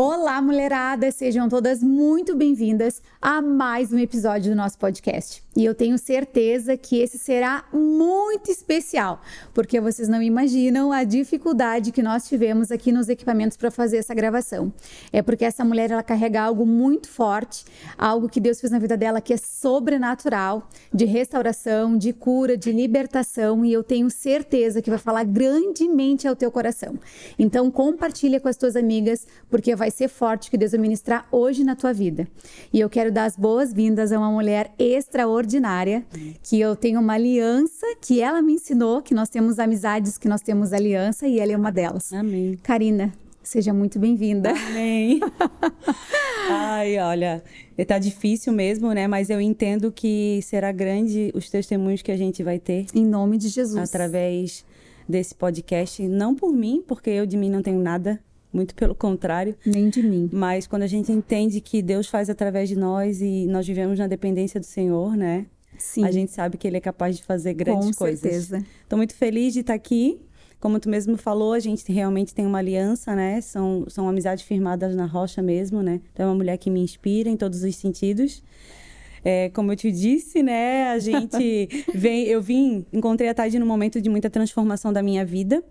Olá, mulherada! Sejam todas muito bem-vindas a mais um episódio do nosso podcast. E eu tenho certeza que esse será muito especial, porque vocês não imaginam a dificuldade que nós tivemos aqui nos equipamentos para fazer essa gravação. É porque essa mulher ela carrega algo muito forte, algo que Deus fez na vida dela que é sobrenatural, de restauração, de cura, de libertação, e eu tenho certeza que vai falar grandemente ao teu coração. Então compartilha com as tuas amigas, porque vai ser forte que Deus vai ministrar hoje na tua vida. E eu quero dar as boas-vindas a uma mulher extraordinária extraordinária, que eu tenho uma aliança que ela me ensinou, que nós temos amizades, que nós temos aliança e ela é uma delas. Amém. Karina, seja muito bem-vinda. Amém. Ai, olha, tá difícil mesmo, né? Mas eu entendo que será grande os testemunhos que a gente vai ter. Em nome de Jesus. Através desse podcast, não por mim, porque eu de mim não tenho nada, muito pelo contrário. Nem de mim. Mas quando a gente entende que Deus faz através de nós e nós vivemos na dependência do Senhor, né? Sim. A gente sabe que Ele é capaz de fazer grandes Com coisas. certeza. Estou muito feliz de estar aqui. Como tu mesmo falou, a gente realmente tem uma aliança, né? São, são amizades firmadas na rocha mesmo, né? Então é uma mulher que me inspira em todos os sentidos. É, como eu te disse, né? A gente vem, eu vim, encontrei a Tade num momento de muita transformação da minha vida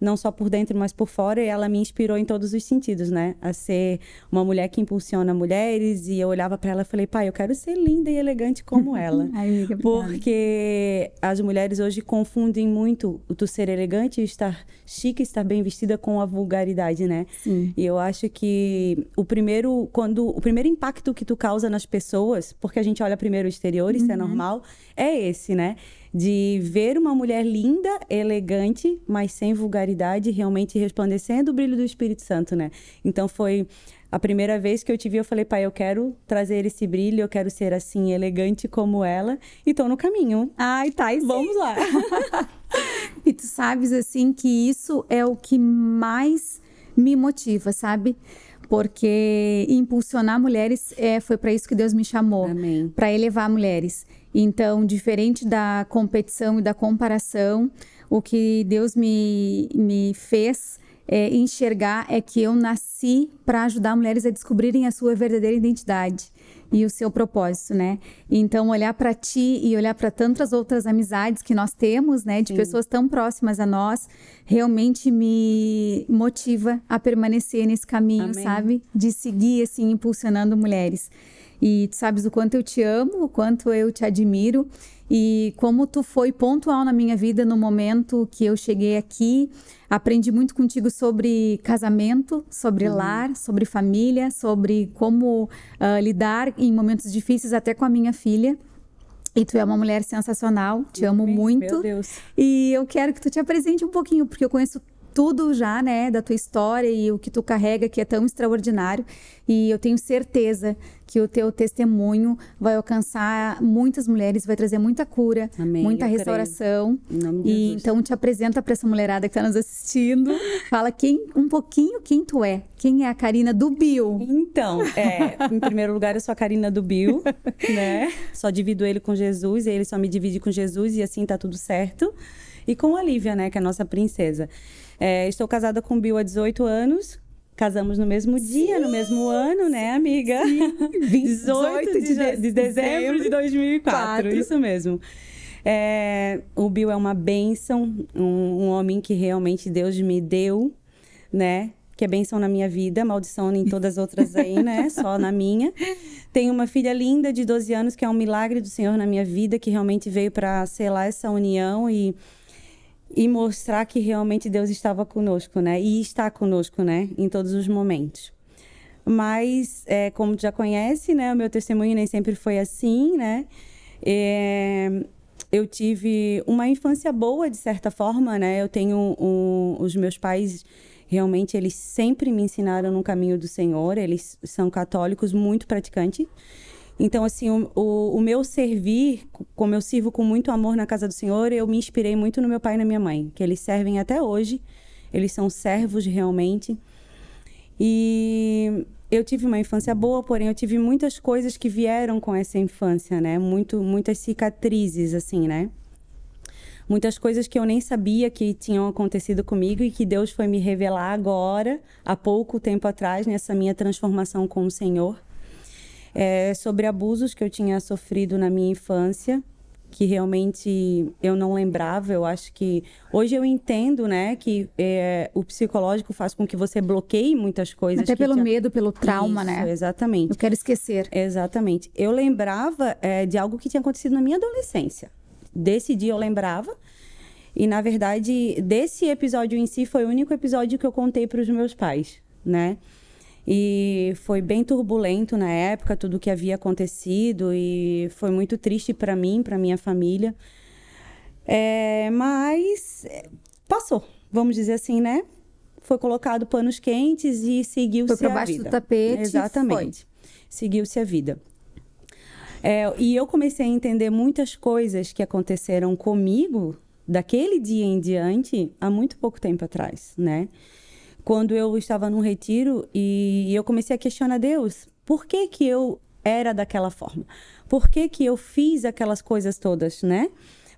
não só por dentro, mas por fora, e ela me inspirou em todos os sentidos, né? A ser uma mulher que impulsiona mulheres, e eu olhava para ela e falei, pai, eu quero ser linda e elegante como ela. Ai, Porque as mulheres hoje confundem muito o tu ser elegante e estar chique, estar bem vestida com a vulgaridade, né? Sim. E eu acho que o primeiro, quando o primeiro impacto que tu causa nas pessoas, porque a gente olha primeiro o exterior, isso é Uhum. normal, é esse, né? De ver uma mulher linda, elegante, mas sem vulgaridade, realmente resplandecendo o brilho do Espírito Santo, né? Então foi a primeira vez que eu te vi, eu falei, pai, eu quero trazer esse brilho, eu quero ser assim, elegante como ela, e tô no caminho. Ai, tá, e sim. Vamos lá. E tu sabes, assim, que isso é o que mais me motiva, sabe? Porque impulsionar mulheres é, foi para isso que Deus me chamou para elevar mulheres. Então, diferente da competição e da comparação, o que Deus me, me fez é, enxergar é que eu nasci para ajudar mulheres a descobrirem a sua verdadeira identidade e o seu propósito, né? Então, olhar para ti e olhar para tantas outras amizades que nós temos, né, de Sim. pessoas tão próximas a nós, realmente me motiva a permanecer nesse caminho, Amém. sabe? De seguir assim impulsionando mulheres. E tu sabes o quanto eu te amo, o quanto eu te admiro e como tu foi pontual na minha vida no momento que eu cheguei aqui. Aprendi muito contigo sobre casamento, sobre lar, sobre família, sobre como ah, lidar em momentos difíceis até com a minha filha. E tu é uma mulher sensacional, te amo muito. Meu Deus. E eu quero que tu te apresente um pouquinho, porque eu conheço tudo já, né, da tua história e o que tu carrega que é tão extraordinário. E eu tenho certeza que o teu testemunho vai alcançar muitas mulheres, vai trazer muita cura, Amém, muita restauração. E então te apresenta para essa mulherada que está nos assistindo. Fala quem um pouquinho quem tu é. Quem é a Karina do Bio? Então, é, em primeiro lugar, eu sou a Karina do Bill, né? Só divido ele com Jesus, e ele só me divide com Jesus, e assim tá tudo certo. E com a Lívia, né, que é a nossa princesa. É, estou casada com o Bill há 18 anos. Casamos no mesmo dia, no mesmo ano, né, amiga? 18 de, de, de dezembro de 2004, Quatro. isso mesmo. É, o Bill é uma bênção, um, um homem que realmente Deus me deu, né? Que é bênção na minha vida, maldição em todas as outras aí, né? Só na minha. Tenho uma filha linda de 12 anos, que é um milagre do Senhor na minha vida, que realmente veio para selar essa união e, e mostrar que realmente Deus estava conosco, né? E está conosco, né? Em todos os momentos. Mas, é, como já conhece, né? O meu testemunho nem sempre foi assim, né? É, eu tive uma infância boa, de certa forma, né? Eu tenho um, os meus pais realmente eles sempre me ensinaram no caminho do Senhor. Eles são católicos muito praticantes. Então, assim, o, o, o meu servir, como eu sirvo com muito amor na casa do Senhor, eu me inspirei muito no meu pai e na minha mãe, que eles servem até hoje. Eles são servos realmente. E eu tive uma infância boa, porém eu tive muitas coisas que vieram com essa infância, né? Muito, muitas cicatrizes, assim, né? muitas coisas que eu nem sabia que tinham acontecido comigo e que Deus foi me revelar agora, há pouco tempo atrás, nessa minha transformação com o Senhor. É, sobre abusos que eu tinha sofrido na minha infância que realmente eu não lembrava. Eu acho que hoje eu entendo, né, que é, o psicológico faz com que você bloqueie muitas coisas. Até pelo medo, pelo trauma, Isso, né? Exatamente. Eu quero esquecer. Exatamente. Eu lembrava é, de algo que tinha acontecido na minha adolescência. Desse dia eu lembrava. E na verdade, desse episódio em si foi o único episódio que eu contei para os meus pais, né? E foi bem turbulento na época, tudo que havia acontecido, e foi muito triste para mim, para minha família. É, mas é, passou, vamos dizer assim, né? Foi colocado panos quentes e seguiu-se a vida. Foi para baixo do tapete. Exatamente. Seguiu-se a vida. É, e eu comecei a entender muitas coisas que aconteceram comigo daquele dia em diante há muito pouco tempo atrás, né? Quando eu estava num retiro e eu comecei a questionar Deus, por que que eu era daquela forma? Por que que eu fiz aquelas coisas todas, né?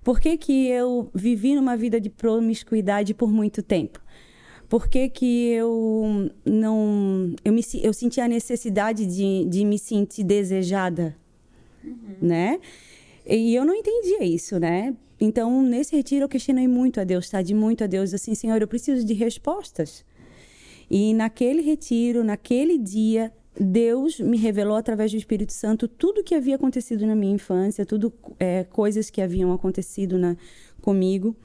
Por que que eu vivi numa vida de promiscuidade por muito tempo? Por que que eu não... Eu, me, eu senti a necessidade de, de me sentir desejada, uhum. né? E eu não entendia isso, né? Então, nesse retiro, eu questionei muito a Deus, tá? De muito a Deus, assim, Senhor, eu preciso de respostas. E naquele retiro, naquele dia, Deus me revelou através do Espírito Santo tudo o que havia acontecido na minha infância, tudo é, coisas que haviam acontecido na, comigo.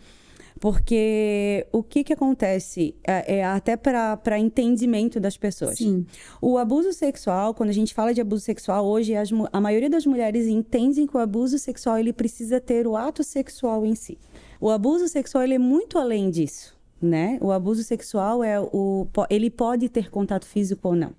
Porque o que, que acontece é, é até para entendimento das pessoas. Sim. O abuso sexual, quando a gente fala de abuso sexual, hoje as, a maioria das mulheres entendem que o abuso sexual ele precisa ter o ato sexual em si. O abuso sexual ele é muito além disso né? O abuso sexual é o ele pode ter contato físico ou não,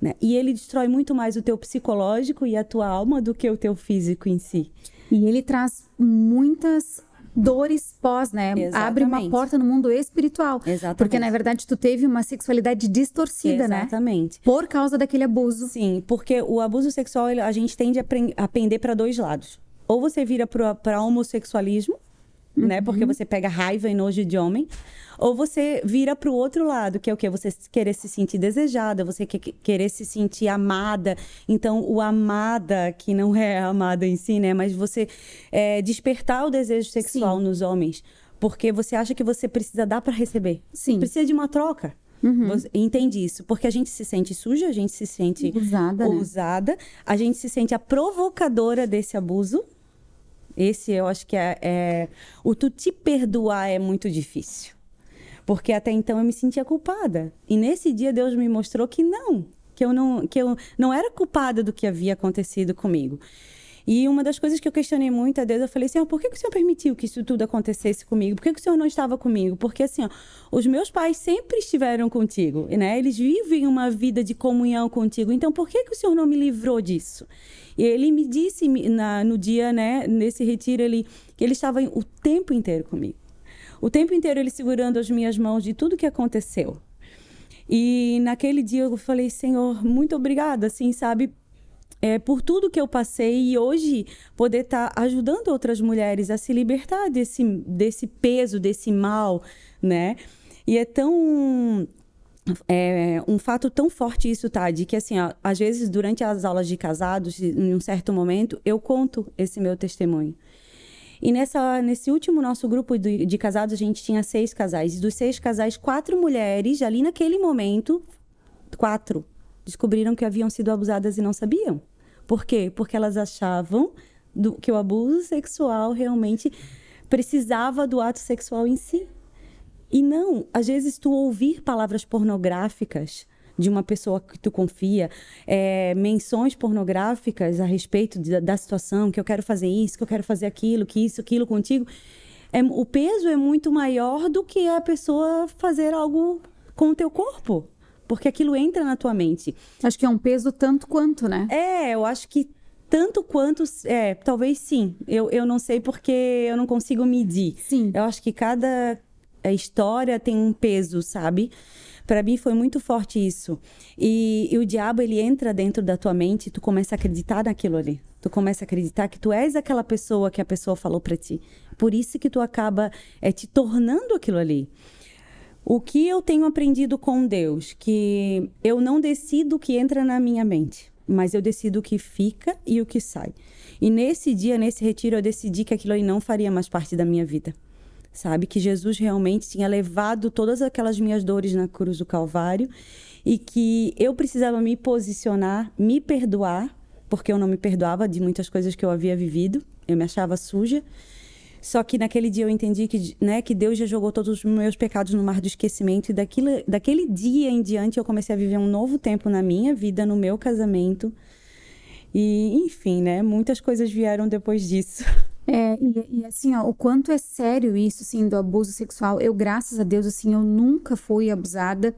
né? E ele destrói muito mais o teu psicológico e a tua alma do que o teu físico em si. E ele traz muitas dores pós, né? Exatamente. Abre uma porta no mundo espiritual. Exatamente. Porque na verdade tu teve uma sexualidade distorcida, Exatamente. né? Exatamente. Por causa daquele abuso. Sim, porque o abuso sexual a gente tende a pender para dois lados. Ou você vira para homossexualismo, uhum. né? Porque você pega raiva e nojo de homem. Ou você vira para o outro lado, que é o que? Você querer se sentir desejada, você querer se sentir amada. Então, o amada, que não é amada em si, né? Mas você é, despertar o desejo sexual Sim. nos homens. Porque você acha que você precisa dar para receber. Sim. Precisa de uma troca. Uhum. Entende isso? Porque a gente se sente suja, a gente se sente usada, né? usada a gente se sente a provocadora desse abuso. Esse eu acho que é, é, o tu te perdoar é muito difícil. Porque até então eu me sentia culpada. E nesse dia Deus me mostrou que não, que eu não, que eu não era culpada do que havia acontecido comigo. E uma das coisas que eu questionei muito a Deus, eu falei, Senhor, por que, que o Senhor permitiu que isso tudo acontecesse comigo? Por que, que o Senhor não estava comigo? Porque, assim, ó, os meus pais sempre estiveram contigo, né? Eles vivem uma vida de comunhão contigo. Então, por que, que o Senhor não me livrou disso? E ele me disse na, no dia, né, nesse retiro, ele, que ele estava o tempo inteiro comigo o tempo inteiro ele segurando as minhas mãos de tudo que aconteceu. E naquele dia eu falei, Senhor, muito obrigada, assim, sabe? É, por tudo que eu passei e hoje poder estar tá ajudando outras mulheres a se libertar desse, desse peso, desse mal, né? E é tão. É um fato tão forte isso, tá? De que, assim, ó, às vezes, durante as aulas de casados, em um certo momento, eu conto esse meu testemunho. E nessa, nesse último nosso grupo de, de casados, a gente tinha seis casais. E dos seis casais, quatro mulheres, ali naquele momento, quatro, descobriram que haviam sido abusadas e não sabiam. Por quê? Porque elas achavam do, que o abuso sexual realmente precisava do ato sexual em si. E não, às vezes tu ouvir palavras pornográficas de uma pessoa que tu confia, é, menções pornográficas a respeito de, da situação, que eu quero fazer isso, que eu quero fazer aquilo, que isso, aquilo contigo. É, o peso é muito maior do que a pessoa fazer algo com o teu corpo. Porque aquilo entra na tua mente. Acho que é um peso tanto quanto, né? É, eu acho que tanto quanto. É, talvez sim. Eu, eu não sei porque eu não consigo medir. Sim. Eu acho que cada é, história tem um peso, sabe? Para mim foi muito forte isso. E, e, o diabo ele entra dentro da tua mente, e tu começa a acreditar naquilo ali. Tu começa a acreditar que tu és aquela pessoa que a pessoa falou para ti. Por isso que tu acaba é, te tornando aquilo ali. O que eu tenho aprendido com Deus, que eu não decido o que entra na minha mente, mas eu decido o que fica e o que sai. E nesse dia, nesse retiro, eu decidi que aquilo aí não faria mais parte da minha vida. Sabe? Que Jesus realmente tinha levado todas aquelas minhas dores na cruz do Calvário e que eu precisava me posicionar, me perdoar, porque eu não me perdoava de muitas coisas que eu havia vivido, eu me achava suja. Só que naquele dia eu entendi que, né, que Deus já jogou todos os meus pecados no mar do esquecimento e daquilo, daquele dia em diante eu comecei a viver um novo tempo na minha vida, no meu casamento. E, enfim, né, muitas coisas vieram depois disso. É, e, e, assim, ó, o quanto é sério isso, assim, do abuso sexual. Eu, graças a Deus, assim, eu nunca fui abusada.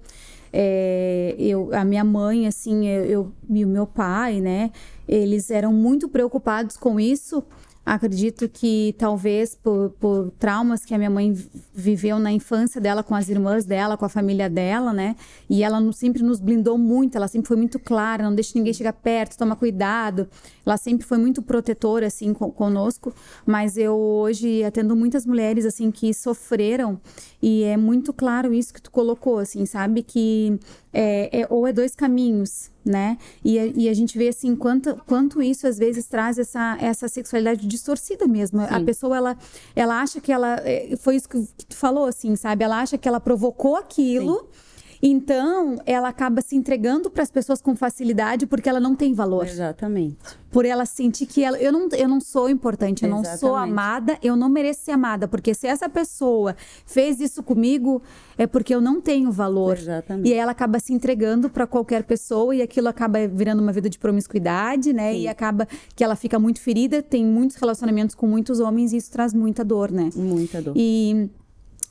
É, eu, a minha mãe, assim, eu, eu, e o meu pai, né, eles eram muito preocupados com isso. Acredito que talvez por, por, traumas que a minha mãe viveu na infância dela com as irmãs dela, com a família dela, né? E ela sempre nos blindou muito, ela sempre foi muito clara, não deixa ninguém chegar perto, toma cuidado. Ela sempre foi muito protetora, assim, conosco. Mas eu hoje atendo muitas mulheres, assim, que sofreram e é muito claro isso que tu colocou, assim, sabe? Que é, é ou é dois caminhos, né? E, e, a gente vê assim quanto, quanto isso às vezes traz essa, essa sexualidade distorcida mesmo. Sim. A pessoa ela, ela acha que ela é, foi isso que, tu falou assim, sabe? Ela acha que ela provocou aquilo. Sim. Então, ela acaba se entregando para as pessoas com facilidade porque ela não tem valor. Exatamente. Por ela sentir que ela, eu, não, eu não sou importante, eu Exatamente. não sou amada, eu não mereço ser amada. Porque se essa pessoa fez isso comigo, é porque eu não tenho valor. Exatamente. E aí ela acaba se entregando para qualquer pessoa e aquilo acaba virando uma vida de promiscuidade, né? Sim. E acaba que ela fica muito ferida, tem muitos relacionamentos com muitos homens e isso traz muita dor, né? Muita dor. E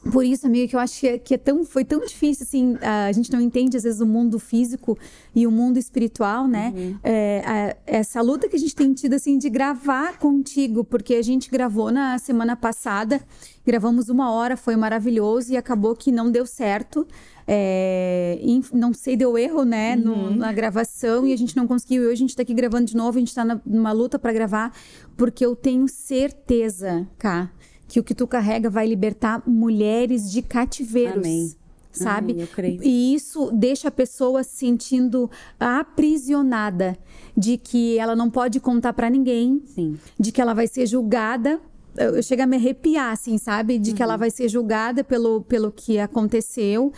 por isso, amiga, que eu acho que, é, que é tão, foi tão difícil, assim, a gente não entende, às vezes, o mundo físico e o mundo espiritual, né? Uhum. É, a, essa luta que a gente tem tido, assim, de gravar contigo, porque a gente gravou na semana passada, gravamos uma hora, foi maravilhoso e acabou que não deu certo. É, não sei, deu erro, né, uhum. no, na gravação e a gente não conseguiu. Hoje a gente tá aqui gravando de novo, a gente tá na, numa luta para gravar, porque eu tenho certeza, cá, que o que tu carrega vai libertar mulheres de cativeiros. Amém. Sabe? Creio. E isso deixa a pessoa se sentindo aprisionada de que ela não pode contar para ninguém, Sim. de que ela vai ser julgada eu chego a me arrepiar, assim, sabe? De uhum. que ela uhum. vai ser julgada pelo, pelo que aconteceu.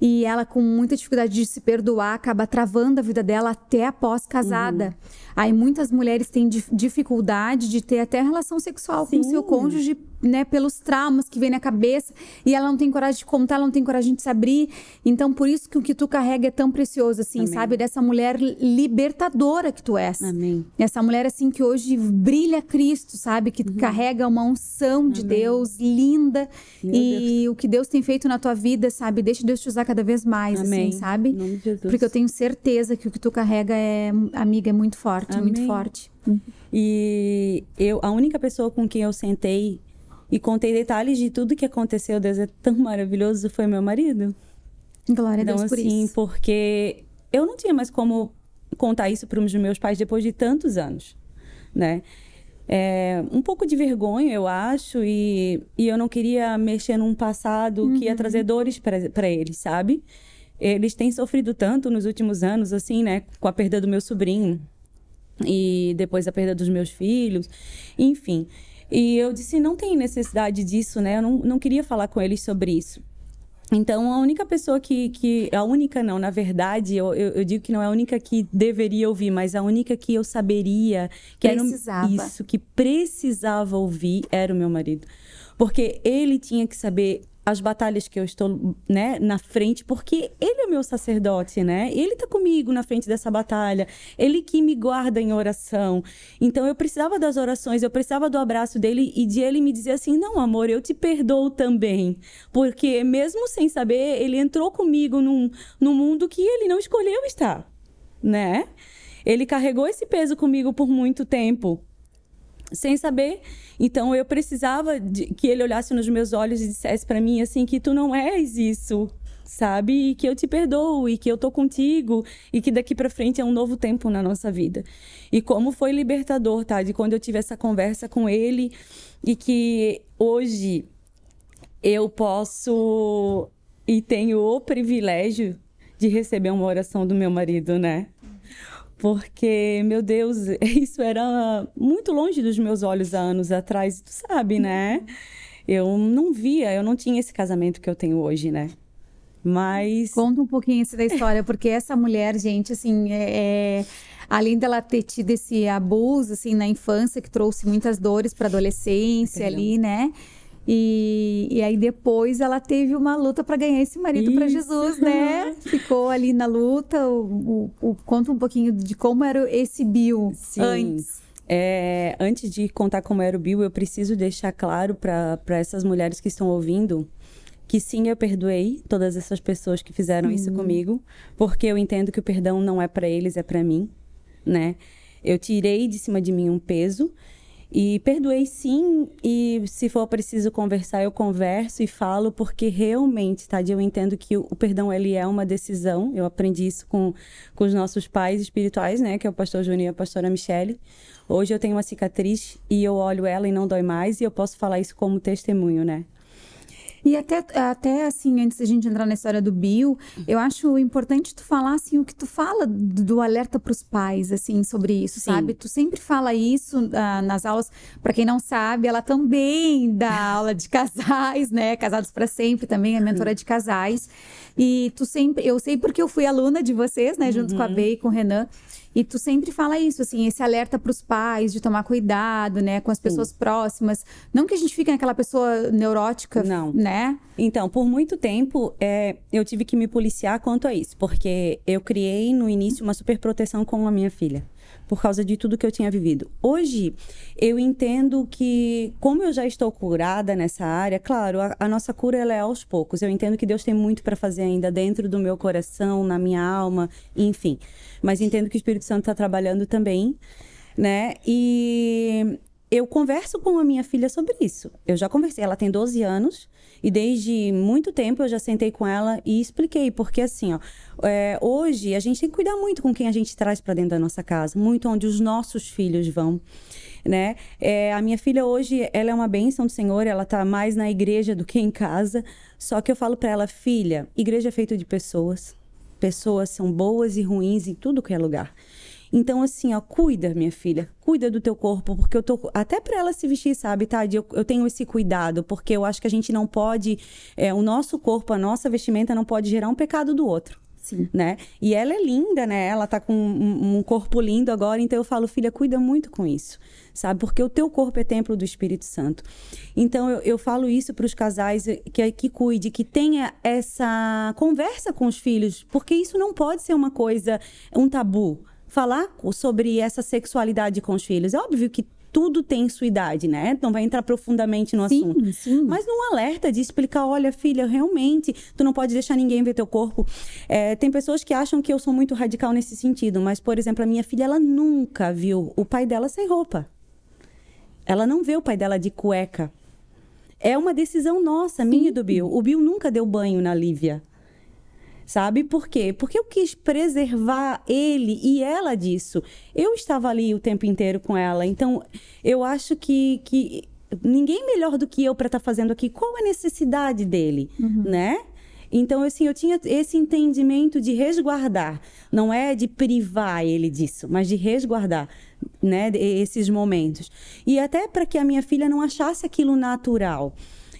E ela, com muita dificuldade de se perdoar, acaba travando a vida dela até após casada. Uhum. Aí muitas mulheres têm dificuldade de ter até relação sexual Sim. com o seu cônjuge, né, pelos traumas que vem na cabeça, e ela não tem coragem de contar, ela não tem coragem de se abrir. Então, por isso que o que tu carrega é tão precioso, assim, Amém. sabe? Dessa mulher libertadora que tu és. Amém. Essa mulher, assim, que hoje brilha Cristo, sabe? Que uhum. carrega uma unção de Amém. Deus linda. Meu e Deus. o que Deus tem feito na tua vida, sabe? Deixa Deus te usar cada vez mais, assim, Amém. assim, sabe? Em nome de Jesus. Porque eu tenho certeza que o que tu carrega é, amiga, é muito forte forte, Amém. muito forte. E eu, a única pessoa com quem eu sentei e contei detalhes de tudo que aconteceu, Deus é tão maravilhoso, foi meu marido. Glória então, a Deus por assim, isso. porque eu não tinha mais como contar isso para os meus pais depois de tantos anos, né? É, um pouco de vergonha, eu acho, e, e eu não queria mexer num passado uhum. que ia uhum. trazer dores para eles, sabe? Eles têm sofrido tanto nos últimos anos, assim, né? Com a perda do meu sobrinho e depois a perda dos meus filhos, enfim. E eu disse, não tem necessidade disso, né? Eu não, não queria falar com eles sobre isso. Então, a única pessoa que, que. A única não, na verdade, eu, eu, eu, digo que não é a única que deveria ouvir, mas a única que eu saberia que precisava. era isso, que precisava ouvir, era o meu marido. Porque ele tinha que saber as batalhas que eu estou, né, na frente, porque ele é meu sacerdote, né? Ele tá comigo na frente dessa batalha. Ele que me guarda em oração. Então eu precisava das orações, eu precisava do abraço dele e de ele me dizer assim: "Não, amor, eu te perdoo também". Porque mesmo sem saber, ele entrou comigo num, num mundo que ele não escolheu estar, né? Ele carregou esse peso comigo por muito tempo sem saber. Então eu precisava de, que ele olhasse nos meus olhos e dissesse para mim assim que tu não és isso. sabe? E que eu te perdoo e que eu tô contigo e que daqui para frente é um novo tempo na nossa vida. E como foi libertador, tá? De quando eu tive essa conversa com ele e que hoje eu posso e tenho o privilégio de receber uma oração do meu marido, né? Porque, meu Deus, isso era muito longe dos meus olhos há anos atrás, tu sabe, né? Eu não via, eu não tinha esse casamento que eu tenho hoje, né? Mas. Conta um pouquinho isso da história, porque essa mulher, gente, assim, é, é, além dela ter tido esse abuso, assim, na infância, que trouxe muitas dores para adolescência ali, né? E, e aí depois ela teve uma luta para ganhar esse marido para Jesus, né? Ficou ali na luta. O, o, o, conta um pouquinho de como era esse Bill Sim. antes. É, antes de contar como era o Bill, eu preciso deixar claro para essas mulheres que estão ouvindo que sim, eu perdoei todas essas pessoas que fizeram isso comigo, porque eu entendo que o perdão não é para eles, é para mim, né? Eu tirei de cima de mim um peso e perdoei sim, e se for preciso conversar, eu converso e falo, porque realmente, tá? Eu entendo que o perdão, ele é uma decisão. Eu aprendi isso com, com os nossos pais espirituais, né? Que é o pastor Júnior e a pastora Michele. Hoje eu tenho uma cicatriz e eu olho ela e não dói mais, e eu posso falar isso como testemunho, né? E até, até assim, antes da gente entrar na história do Bill, eu acho importante tu falar assim o que tu fala do alerta para os pais, assim, sobre isso, Sim. sabe? Tu sempre fala isso uh, nas aulas. Para quem não sabe, ela também dá aula de casais, né? Casados para sempre, também é mentora de casais. E tu sempre, eu sei porque eu fui aluna de vocês, né, junto uhum. com a uhum. Bey e com o Renan. E tu sempre fala isso, assim, esse alerta para os pais de tomar cuidado, né, com as pessoas Sim. próximas. Não que a gente fique naquela pessoa neurótica, Não. né? Então, por muito tempo, é, eu tive que me policiar quanto a isso, porque eu criei no início uma super proteção com a minha filha por causa de tudo que eu tinha vivido. Hoje, eu entendo que, como eu já estou curada nessa área, claro, a, a nossa cura ela é aos poucos. Eu entendo que Deus tem muito para fazer ainda dentro do meu coração, na minha alma, enfim. Mas entendo que o Espírito Santo está trabalhando também, né? E eu converso com a minha filha sobre isso. Eu já conversei, ela tem 12 anos e desde muito tempo eu já sentei com ela e expliquei, porque assim, ó, é, hoje a gente tem que cuidar muito com quem a gente traz para dentro da nossa casa, muito onde os nossos filhos vão. Né? É, a minha filha hoje, ela é uma bênção do Senhor, ela tá mais na igreja do que em casa. Só que eu falo para ela, filha, igreja é feita de pessoas. Pessoas são boas e ruins em tudo que é lugar. Então, assim, ó, cuida, minha filha, cuida do teu corpo, porque eu tô. Até para ela se vestir, sabe, Tade? Eu, eu tenho esse cuidado, porque eu acho que a gente não pode. É, o nosso corpo, a nossa vestimenta não pode gerar um pecado do outro. Sim. Né? E ela é linda, né? Ela tá com um, um, corpo lindo agora, então eu falo, filha, cuida muito com isso, sabe? Porque o teu corpo é templo do Espírito Santo. Então eu, eu falo isso para os casais que, que cuide, que tenha essa conversa com os filhos, porque isso não pode ser uma coisa, um tabu falar sobre essa sexualidade com os filhos. É óbvio que tudo tem sua idade, né? Não vai entrar profundamente no sim, assunto. Sim. Mas num alerta de explicar, olha, filha, realmente, tu não pode deixar ninguém ver teu corpo. É, tem pessoas que acham que eu sou muito radical nesse sentido, mas, por exemplo, a minha filha, ela nunca viu o pai dela sem roupa. Ela não vê o pai dela de cueca. É uma decisão nossa, minha e do Bill. O Bill nunca deu banho na Lívia sabe? Por quê? Porque eu quis preservar ele e ela disso. Eu estava ali o tempo inteiro com ela, então eu acho que, que ninguém melhor do que eu para estar tá fazendo aqui. Qual a necessidade dele, uhum. né? Então, assim, eu tinha esse entendimento de resguardar. Não é de privar ele disso, mas de resguardar, né? Esses momentos. E até para que a minha filha não achasse aquilo natural.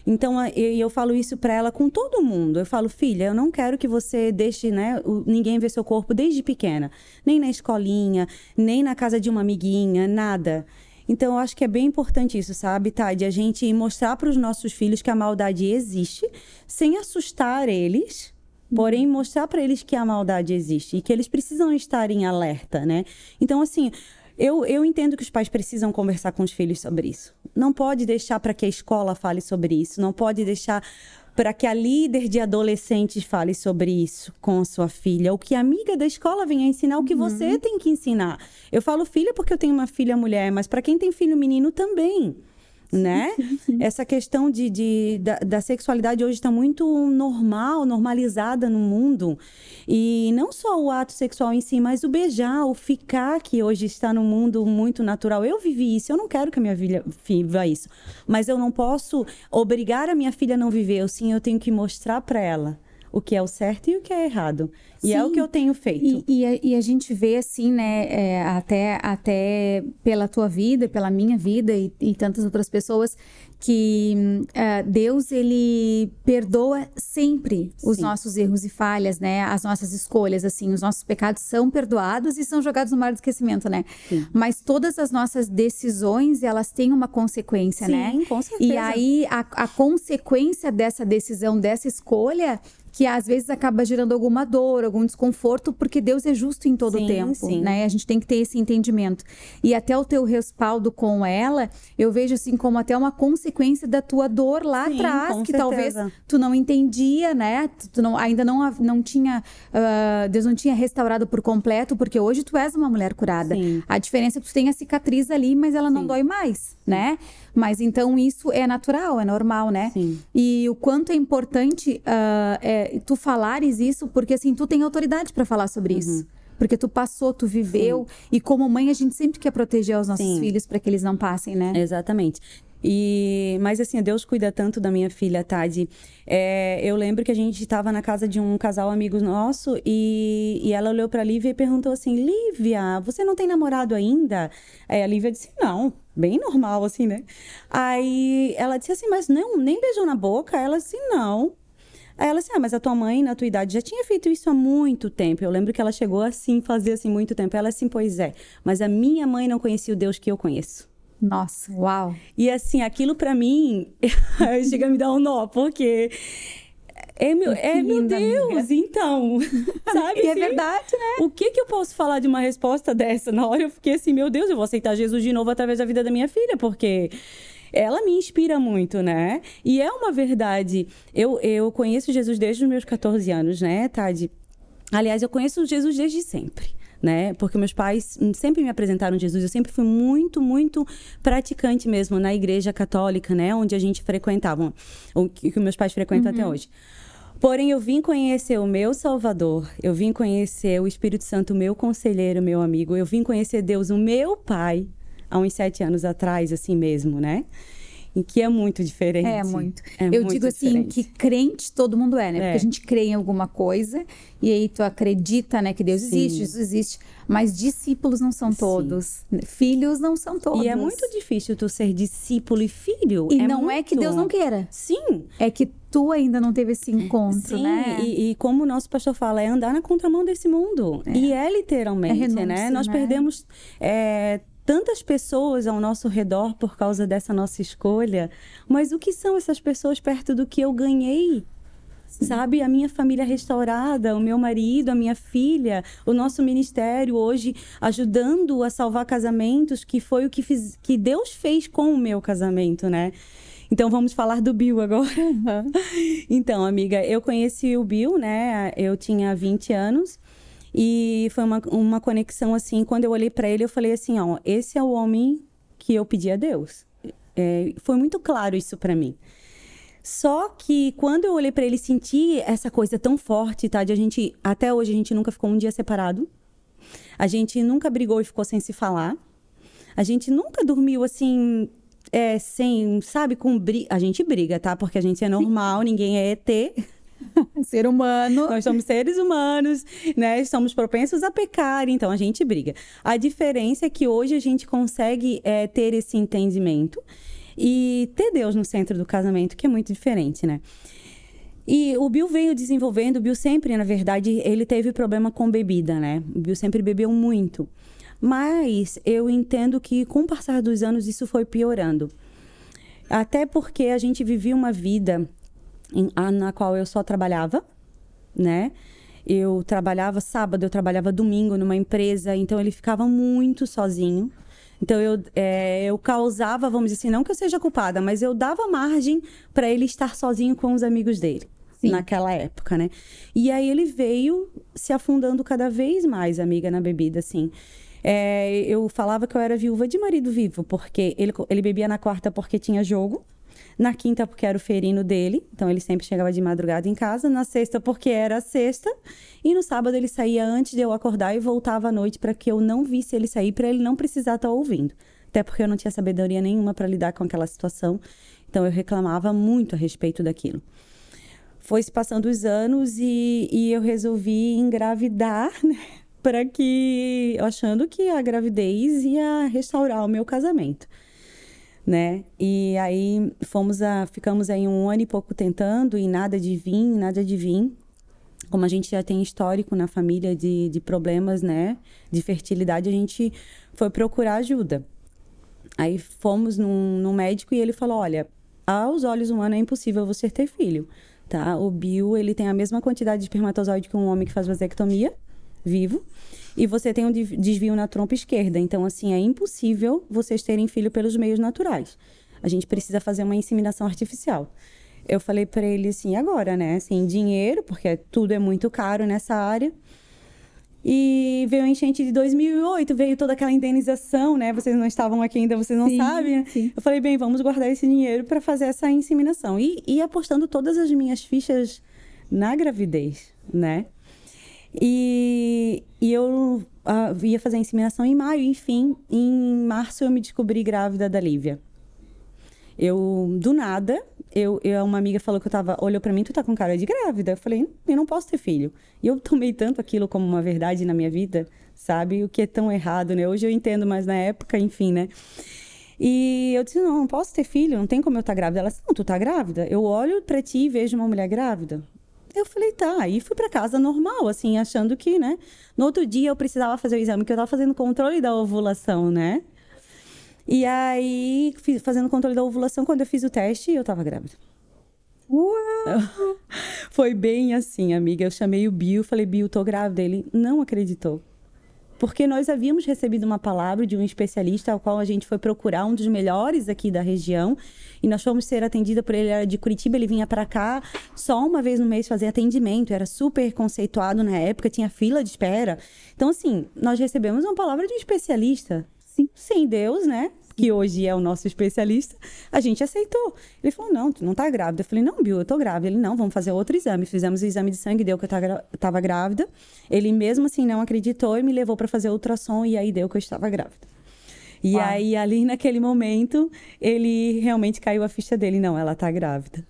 Então, eu, eu falo isso para ela com todo mundo. Eu falo, filha, eu não quero que você deixe, né, ninguém ver seu corpo desde pequena. Nem na escolinha, nem na casa de uma amiguinha, nada. Então, eu acho que é bem importante isso, sabe, Tade? A gente mostrar para os nossos filhos que a maldade existe, sem assustar eles, porém mostrar para eles que a maldade existe e que eles precisam estar em alerta, né? Então, assim, eu, eu entendo que os pais precisam conversar com os filhos sobre isso. Não pode deixar para que a escola fale sobre isso, não pode deixar para que a líder de adolescentes fale sobre isso com a sua filha, ou que a amiga da escola venha ensinar o que uhum. você tem que ensinar. Eu falo filha porque eu tenho uma filha mulher, mas para quem tem filho menino também. Né? Essa questão de, de da, da, sexualidade hoje está muito normal, normalizada no mundo. E não só o ato sexual em si, mas o beijar, o ficar, que hoje está no mundo muito natural. Eu vivi isso, eu não quero que a minha filha viva isso. Mas eu não posso obrigar a minha filha a não viver. Eu sim, eu tenho que mostrar para ela o que é o certo e o que é errado. E Sim. é o que eu tenho feito. E, e, a, e a, gente vê assim, né, é, até, até pela tua vida, pela minha vida e, e tantas outras pessoas, que uh, Deus ele perdoa sempre os Sim. nossos erros e falhas, né? As nossas escolhas, assim, os nossos pecados são perdoados e são jogados no mar do esquecimento, né? Sim. Mas todas as nossas decisões elas têm uma consequência, né? Sim, com certeza. E aí a, a consequência dessa decisão, dessa escolha que às vezes acaba gerando alguma dor, algum desconforto, porque Deus é justo em todo o tempo, sim. né? A gente tem que ter esse entendimento. E até o teu respaldo com ela, eu vejo assim como até uma consequência da tua dor lá sim, atrás, que certeza. talvez tu não entendia, né? Tu não, ainda não, não tinha, uh, Deus não tinha restaurado por completo, porque hoje tu és uma mulher curada. Sim. A diferença é que tu tem a cicatriz ali, mas ela não dói mais, né? Mas então isso é natural, é normal, né? Sim. E o quanto é importante uh, é, tu falares isso, porque assim, tu tem autoridade para falar sobre uhum. isso. Porque tu passou, tu viveu. Sim. E como mãe, a gente sempre quer proteger os nossos Sim. filhos para que eles não passem, né? Exatamente. E, mas assim, Deus cuida tanto da minha filha, Tade. É, eu lembro que a gente estava na casa de um casal amigo nosso e, e ela olhou para Lívia e perguntou assim: Lívia, você não tem namorado ainda? Aí a Lívia disse: Não, bem normal, assim, né? Aí ela disse assim: Mas não, nem beijou na boca? Ela disse: Não. Aí ela disse, ah, mas a tua mãe, na tua idade, já tinha feito isso há muito tempo. Eu lembro que ela chegou assim, fazia assim muito tempo. Ela assim, pois é. Mas a minha mãe não conhecia o Deus que eu conheço. Nossa, uau. E assim, aquilo para mim chega a me dar um nó, porque é meu, é meu Deus, amiga. então. Sabe? e é verdade, né? O que que eu posso falar de uma resposta dessa? Na hora eu fiquei assim, meu Deus, eu vou aceitar Jesus de novo através da vida da minha filha, porque ela me inspira muito, né? E é uma verdade. Eu, eu conheço Jesus desde os meus 14 anos, né, Tade? Aliás, eu conheço Jesus desde sempre né? Porque meus pais sempre me apresentaram Jesus, eu sempre fui muito, muito praticante mesmo na igreja católica, né? Onde a gente frequentava, o que meus pais frequentam uhum. até hoje. Porém, eu vim conhecer o meu Salvador, eu vim conhecer o Espírito Santo, meu conselheiro, meu amigo, eu vim conhecer Deus, o meu Pai, há uns sete anos atrás, assim mesmo, né? em que é muito diferente. É muito. É eu muito digo assim diferente. que crente todo mundo é, né? É. Porque a gente crê em alguma coisa e aí tu acredita, né, que Deus Sim. existe, Jesus existe, mas discípulos não são todos, Sim. filhos não são todos. E é muito difícil tu ser discípulo e filho. E é não muito... é que Deus não queira. Sim. É que tu ainda não teve esse encontro, Sim, né? E, e como o nosso pastor fala, é andar na contramão desse mundo. É. E é literalmente, é renúncia, né? Nós né? perdemos é, tantas pessoas ao nosso redor por causa dessa nossa escolha, mas o que são essas pessoas perto do que eu ganhei? Sabe, a minha família restaurada, o meu marido, a minha filha, o nosso ministério hoje ajudando a salvar casamentos, que foi o que, fiz, que Deus fez com o meu casamento, né? Então vamos falar do Bill agora. Uhum. então, amiga, eu conheci o Bill, né? Eu tinha 20 anos. E foi uma, uma conexão assim, quando eu olhei para ele, eu falei assim, ó, esse é o homem que eu pedi a Deus. É, foi muito claro isso para mim. Só que quando eu olhei para ele, senti essa coisa tão forte, tá? De a gente, até hoje a gente nunca ficou um dia separado. A gente nunca brigou e ficou sem se falar. A gente nunca dormiu assim, é, sem, sabe, com briga. A gente briga, tá? Porque a gente é normal, ninguém é ET. Ser humano. Nós somos seres humanos, né? Somos propensos a pecar, então a gente briga. A diferença é que hoje a gente consegue é, ter esse entendimento e ter Deus no centro do casamento, que é muito diferente, né? E o Bill veio desenvolvendo, o Bill sempre, na verdade, ele teve problema com bebida, né? O Bill sempre bebeu muito. Mas eu entendo que com o passar dos anos isso foi piorando. Até porque a gente vivia uma vida em, na qual eu só trabalhava, né? Eu trabalhava sábado, eu trabalhava domingo numa empresa, então ele ficava muito sozinho. Então eu, é, eu causava, vamos dizer assim, não que eu seja culpada, mas eu dava margem para ele estar sozinho com os amigos dele. Sim. Naquela época, né? E aí ele veio se afundando cada vez mais, amiga, na bebida, assim. É, eu falava que eu era viúva de marido vivo, porque ele, ele bebia na quarta porque tinha jogo, na quinta porque era o ferino dele, então ele sempre chegava de madrugada em casa, na sexta porque era a sexta, e no sábado ele saía antes de eu acordar e voltava à noite para que eu não visse ele sair, para ele não precisar estar tá ouvindo. Até porque eu não tinha sabedoria nenhuma para lidar com aquela situação, então eu reclamava muito a respeito daquilo. Foi se passando os anos e, e eu resolvi engravidar, né? para que achando que a gravidez ia restaurar o meu casamento, né? E aí fomos a ficamos aí um ano e pouco tentando e nada de vir, nada de vir. Como a gente já tem histórico na família de, de problemas, né, de fertilidade, a gente foi procurar ajuda. Aí fomos num, num médico e ele falou: olha, aos olhos humanos é impossível você ter filho, tá? O Bill, ele tem a mesma quantidade de espermatozoide que um homem que faz vasectomia, vivo, e você tem um desvio na trompa esquerda. Então, assim, é impossível vocês terem filho pelos meios naturais. A gente precisa fazer uma inseminação artificial. Eu falei para ele assim, agora, né? Assim, dinheiro, porque tudo é muito caro nessa área. E veio a enchente de 2008, veio toda aquela indenização, né? Vocês não estavam aqui ainda, vocês não sim, sabem. Né? Sim. Eu falei, bem, vamos guardar esse dinheiro para fazer essa inseminação. E, e apostando todas as minhas fichas na gravidez, né? E, e eu uh, ia fazer a inseminação em maio, enfim, em março eu me descobri grávida da Lívia. Eu, do nada, eu, eu, uma amiga falou que eu tava, olhou para mim, tu tá com cara de grávida. Eu falei, eu não posso ter filho. E eu tomei tanto aquilo como uma verdade na minha vida, sabe? O que é tão errado, né? Hoje eu entendo, mas na época, enfim, né? E eu disse, não, não posso ter filho, não tem como eu estar tá grávida. Ela disse, não, tu tá grávida? Eu olho para ti e vejo uma mulher grávida. Eu falei, tá. Aí fui para casa normal, assim, achando que, né? No outro dia eu precisava fazer o exame, que eu tava fazendo controle da ovulação, né? E aí, fiz, fazendo controle da ovulação, quando eu fiz o teste, eu tava grávida. Uau! Foi bem assim, amiga. Eu chamei o Bill, falei, Bill, tô grávida. Ele não acreditou porque nós havíamos recebido uma palavra de um especialista ao qual a gente foi procurar um dos melhores aqui da região e nós fomos ser atendida por ele, era de Curitiba, ele vinha para cá só uma vez no mês fazer atendimento, era super conceituado na época, tinha fila de espera. Então assim, nós recebemos uma palavra de um especialista. Sim, sem Deus, né? Que hoje é o nosso especialista, a gente aceitou. Ele falou: não, tu não tá grávida. Eu falei: não, Bill, eu tô grávida. Ele: não, vamos fazer outro exame. Fizemos o exame de sangue, deu que eu tava grávida. Ele mesmo assim não acreditou e me levou para fazer ultrassom e aí deu que eu estava grávida. E aí, ali naquele momento, ele realmente caiu a ficha dele: não, ela tá grávida.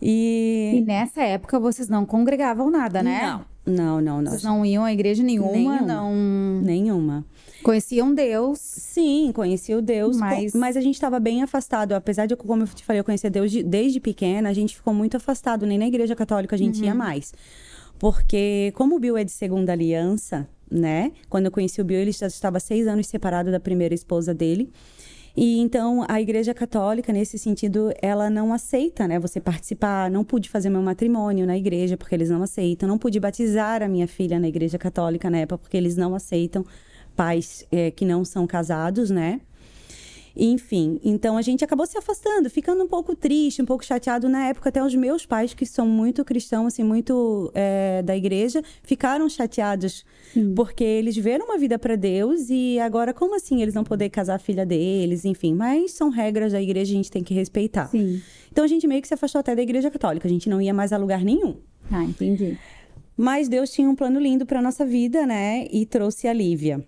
E... e nessa época vocês não congregavam nada, né? Não, não, não. não. Vocês não iam à igreja nenhuma? Nenhuma. Não... Nenhuma. Conheciam Deus. Sim, conhecia o Deus. Mas, mas a gente estava bem afastado. Apesar de, como eu te falei, eu conhecia Deus de, desde pequena, a gente ficou muito afastado. Nem na igreja católica a gente uhum. ia mais. Porque, como o Bill é de segunda aliança, né? Quando eu conheci o Bill, ele já estava seis anos separado da primeira esposa dele. E então a Igreja Católica, nesse sentido, ela não aceita, né? Você participar. Não pude fazer meu matrimônio na igreja porque eles não aceitam. Não pude batizar a minha filha na Igreja Católica na época porque eles não aceitam pais é, que não são casados, né? Enfim, então a gente acabou se afastando, ficando um pouco triste, um pouco chateado na época. Até os meus pais, que são muito cristãos, assim, muito é, da igreja, ficaram chateados porque eles viram uma vida para Deus e agora, como assim eles não poder casar a filha deles? Enfim, mas são regras da igreja, a gente tem que respeitar. Sim. Então a gente meio que se afastou até da igreja católica, a gente não ia mais a lugar nenhum. Ah, entendi. Mas Deus tinha um plano lindo para nossa vida, né? E trouxe a Lívia.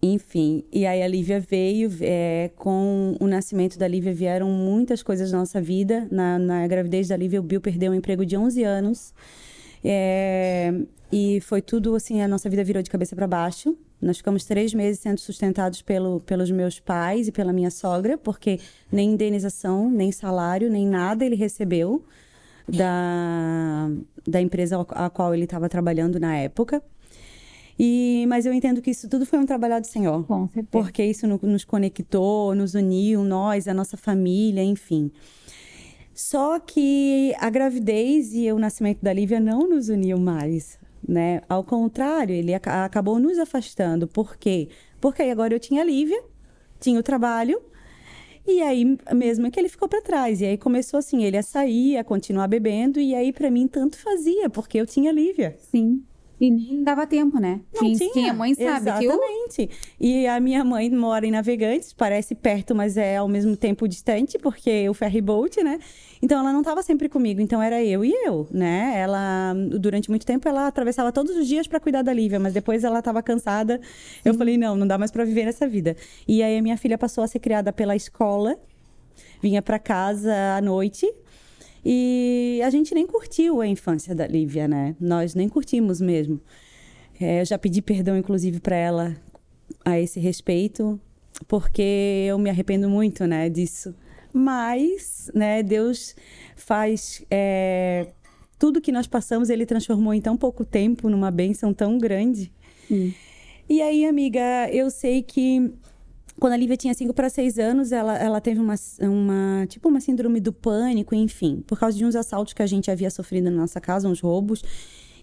Enfim, e aí a Lívia veio, é, com o nascimento da Lívia vieram muitas coisas na nossa vida. Na, na gravidez da Lívia, o Bill perdeu um emprego de 11 anos. É, e foi tudo assim, a nossa vida virou de cabeça para baixo. Nós ficamos três meses sendo sustentados pelo, pelos meus pais e pela minha sogra, porque nem indenização, nem salário, nem nada ele recebeu da, da empresa a qual ele estava trabalhando na época. E, mas eu entendo que isso tudo foi um trabalho do Senhor. Com certeza. Porque isso nos conectou, nos uniu, nós, a nossa família, enfim. Só que a gravidez e o nascimento da Lívia não nos uniu mais, né? Ao contrário, ele ac acabou nos afastando. Por quê? Porque aí agora eu tinha a Lívia, tinha o trabalho, e aí mesmo que ele ficou para trás. E aí começou assim, ele a sair, a continuar bebendo, e aí para mim tanto fazia, porque eu tinha a Lívia. Sim. E nem dava tempo, né? Não quem, tinha. quem é mãe sabe que o Exatamente. E a minha mãe mora em Navegantes, parece perto, mas é ao mesmo tempo distante, porque o ferry boat, né? Então ela não estava sempre comigo, então era eu e eu, né? Ela durante muito tempo ela atravessava todos os dias para cuidar da Lívia, mas depois ela estava cansada. Eu falei: "Não, não dá mais para viver nessa vida". E aí a minha filha passou a ser criada pela escola. Vinha para casa à noite, e a gente nem curtiu a infância da Lívia, né? Nós nem curtimos mesmo. É, eu já pedi perdão, inclusive, para ela a esse respeito, porque eu me arrependo muito, né, disso. Mas, né, Deus faz é, tudo que nós passamos, Ele transformou em tão pouco tempo numa bênção tão grande. Hum. E aí, amiga, eu sei que quando a Lívia tinha 5 para 6 anos, ela, ela teve uma, uma, tipo, uma síndrome do pânico, enfim, por causa de uns assaltos que a gente havia sofrido na nossa casa, uns roubos,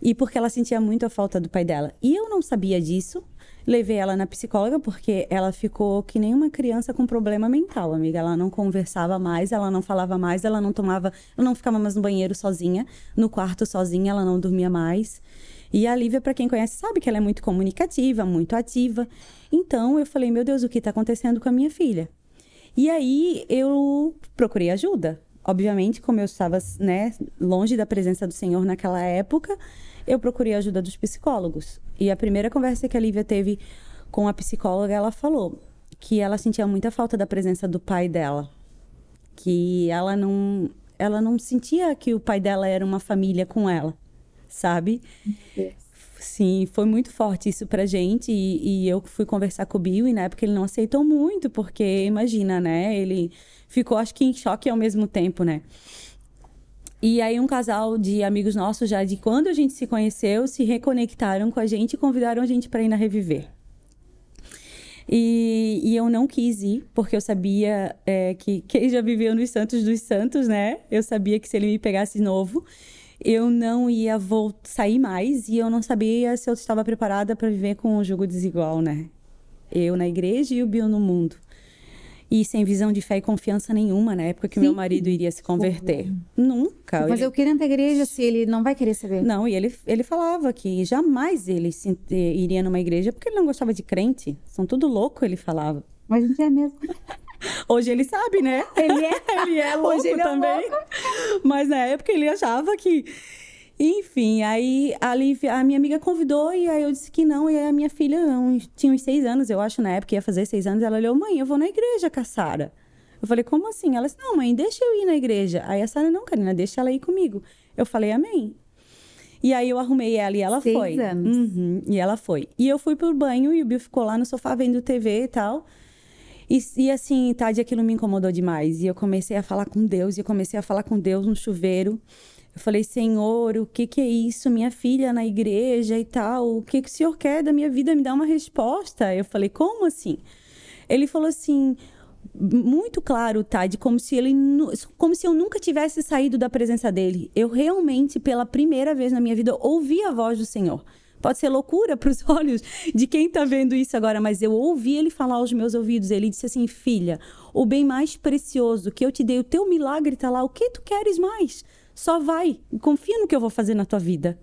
e porque ela sentia muito a falta do pai dela. E eu não sabia disso, levei ela na psicóloga porque ela ficou que nem uma criança com problema mental, amiga. Ela não conversava mais, ela não falava mais, ela não tomava, ela não ficava mais no banheiro sozinha, no quarto sozinha, ela não dormia mais. E a Lívia, para quem conhece, sabe que ela é muito comunicativa, muito ativa. Então eu falei, meu Deus, o que está acontecendo com a minha filha? E aí eu procurei ajuda. Obviamente, como eu estava né, longe da presença do Senhor naquela época, eu procurei ajuda dos psicólogos. E a primeira conversa que a Lívia teve com a psicóloga, ela falou que ela sentia muita falta da presença do pai dela. Que ela não, ela não sentia que o pai dela era uma família com ela sabe? Sim, foi muito forte isso pra gente. E, e, eu fui conversar com o Bill e na época ele não aceitou muito, porque imagina, né? Ele ficou, acho que, em choque ao mesmo tempo, né? E aí um casal de amigos nossos, já de quando a gente se conheceu, se reconectaram com a gente e convidaram a gente para ir na Reviver. E, e, eu não quis ir, porque eu sabia é, que quem já viveu nos Santos dos Santos, né? Eu sabia que se ele me pegasse novo, eu não ia sair mais e eu não sabia se eu estava preparada para viver com um jogo desigual, né? Eu na igreja e o Bill no mundo. E sem visão de fé e confiança nenhuma na época que Sim. meu marido iria se converter. Uhum. Nunca. Mas eu queria dentro da igreja se ele não vai querer saber. Não, e ele, ele falava que jamais ele se, iria numa igreja porque ele não gostava de crente. São tudo louco, ele falava. Mas a gente é mesmo. Hoje ele sabe, né? Ele é. ele é louco Hoje ele também. É louco. Mas na época ele achava que. Enfim, aí a, Lívia, a minha amiga convidou e aí eu disse que não. E aí a minha filha tinha uns seis anos, eu acho, na época, ia fazer seis anos. Ela olhou, mãe, eu vou na igreja com a Sara. Eu falei, como assim? Ela disse, não, mãe, deixa eu ir na igreja. Aí a Sara, não, Karina, deixa ela ir comigo. Eu falei, amém. E aí eu arrumei ela e ela seis foi. anos. Uhum, e ela foi. E eu fui pro banho e o Bill ficou lá no sofá vendo TV e tal. E, e assim, tarde aquilo me incomodou demais. E eu comecei a falar com Deus, e eu comecei a falar com Deus no chuveiro. Eu falei, Senhor, o que, que é isso? Minha filha na igreja e tal. O que, que o Senhor quer da minha vida? Me dá uma resposta. Eu falei, como assim? Ele falou assim, muito claro, Tade, como se ele como se eu nunca tivesse saído da presença dele. Eu realmente, pela primeira vez na minha vida, ouvi a voz do Senhor. Pode ser loucura para os olhos de quem está vendo isso agora, mas eu ouvi ele falar aos meus ouvidos. Ele disse assim: Filha, o bem mais precioso que eu te dei, o teu milagre está lá. O que tu queres mais? Só vai. Confia no que eu vou fazer na tua vida.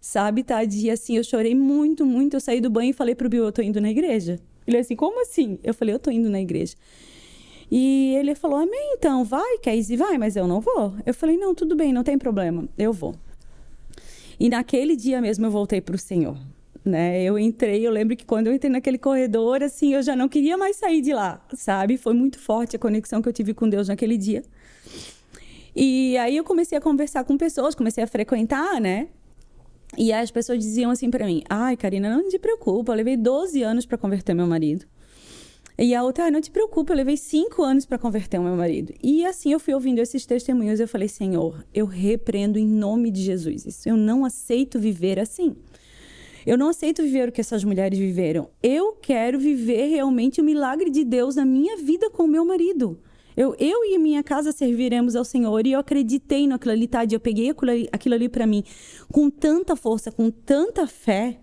Sabe, Tadi? E assim, eu chorei muito, muito. Eu saí do banho e falei pro Bill: Eu tô indo na igreja. Ele assim: Como assim? Eu falei: Eu tô indo na igreja. E ele falou: Amém, então, vai, quer? Vai, mas eu não vou. Eu falei: Não, tudo bem, não tem problema, eu vou. E naquele dia mesmo eu voltei para o Senhor. Né? Eu entrei, eu lembro que quando eu entrei naquele corredor, assim, eu já não queria mais sair de lá, sabe? Foi muito forte a conexão que eu tive com Deus naquele dia. E aí eu comecei a conversar com pessoas, comecei a frequentar, né? E as pessoas diziam assim para mim: "Ai, Karina, não te preocupa, eu levei 12 anos para converter meu marido". E a outra, ah, não te preocupa, eu levei cinco anos para converter o meu marido. E assim eu fui ouvindo esses testemunhos e eu falei, Senhor, eu repreendo em nome de Jesus isso. Eu não aceito viver assim. Eu não aceito viver o que essas mulheres viveram. Eu quero viver realmente o milagre de Deus na minha vida com o meu marido. Eu, eu e minha casa serviremos ao Senhor. E eu acreditei naquilo ali, tá? Eu peguei aquilo ali, aquilo ali para mim com tanta força, com tanta fé,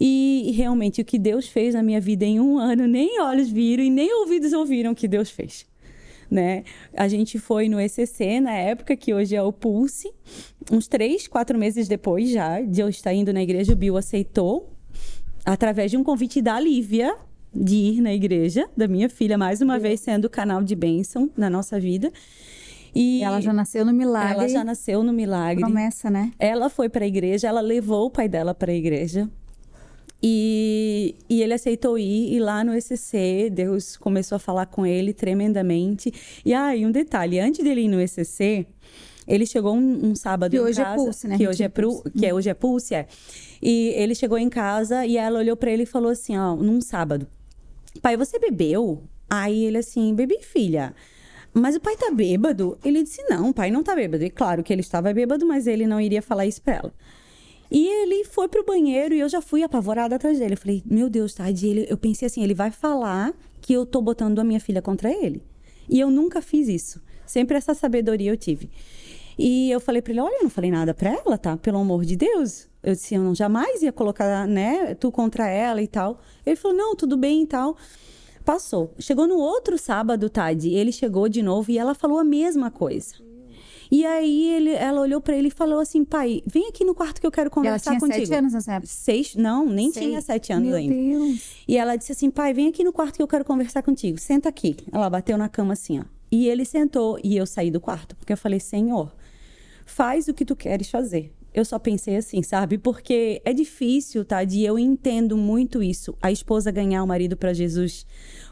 e realmente o que Deus fez na minha vida em um ano, nem olhos viram e nem ouvidos ouviram o que Deus fez. né? A gente foi no ECC na época, que hoje é o Pulse. Uns três, quatro meses depois já de eu estar indo na igreja, o Bill aceitou, através de um convite da Lívia, de ir na igreja, da minha filha, mais uma vez sendo canal de bênção na nossa vida. E ela já nasceu no milagre. Ela já nasceu no milagre. Promessa, né? Ela foi para a igreja, ela levou o pai dela para a igreja. E, e ele aceitou ir, e lá no ECC, Deus começou a falar com ele tremendamente. E aí, ah, um detalhe: antes dele ir no ECC, ele chegou um, um sábado que hoje é casa, é Pulse, né? Que hoje é, pro, que é, hoje é Pulse, é. E ele chegou em casa e ela olhou para ele e falou assim, ó, num sábado: Pai, você bebeu? Aí ele assim: Bebi, filha. Mas o pai tá bêbado? Ele disse: Não, o pai não tá bêbado. E claro que ele estava bêbado, mas ele não iria falar isso pra ela. E ele foi pro banheiro e eu já fui apavorada atrás dele. Eu falei, meu Deus, tadinho. Ele, eu pensei assim, ele vai falar que eu tô botando a minha filha contra ele. E eu nunca fiz isso. Sempre essa sabedoria eu tive. E eu falei para ele, olha, eu não falei nada para ela, tá? Pelo amor de Deus. Eu disse, eu não jamais ia colocar, né, tu contra ela e tal. Ele falou, não, tudo bem e tal. Passou. Chegou no outro sábado, Tade, ele chegou de novo e ela falou a mesma coisa. E aí ele, ela olhou para ele e falou assim, pai, vem aqui no quarto que eu quero conversar ela tinha contigo. Sete anos nessa época. Seis? Não, nem Sei. tinha sete anos Meu ainda. Deus. E ela disse assim, pai, vem aqui no quarto que eu quero conversar contigo. Senta aqui. Ela bateu na cama assim, ó. E ele sentou e eu saí do quarto porque eu falei, Senhor, faz o que tu queres fazer. Eu só pensei assim, sabe? Porque é difícil, tá? De eu entendo muito isso. A esposa ganhar o marido para Jesus,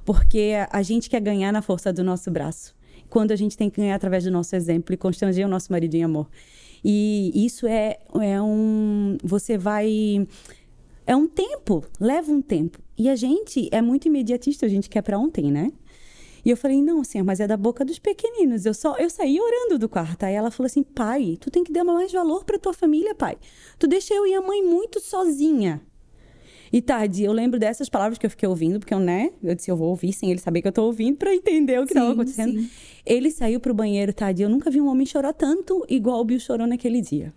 porque a gente quer ganhar na força do nosso braço. Quando a gente tem que ganhar através do nosso exemplo e constranger o nosso marido em amor. E isso é, é um. Você vai. É um tempo, leva um tempo. E a gente é muito imediatista, a gente quer para ontem, né? E eu falei, não, senhor, mas é da boca dos pequeninos. Eu só eu saí orando do quarto. Aí ela falou assim: pai, tu tem que dar mais valor para tua família, pai. Tu deixa eu e a mãe muito sozinha. E tarde, eu lembro dessas palavras que eu fiquei ouvindo, porque eu, né? Eu disse, eu vou ouvir sem ele saber que eu tô ouvindo para entender o que estava acontecendo. Sim. Ele saiu pro banheiro, tarde. Eu nunca vi um homem chorar tanto igual o Bill chorou naquele dia.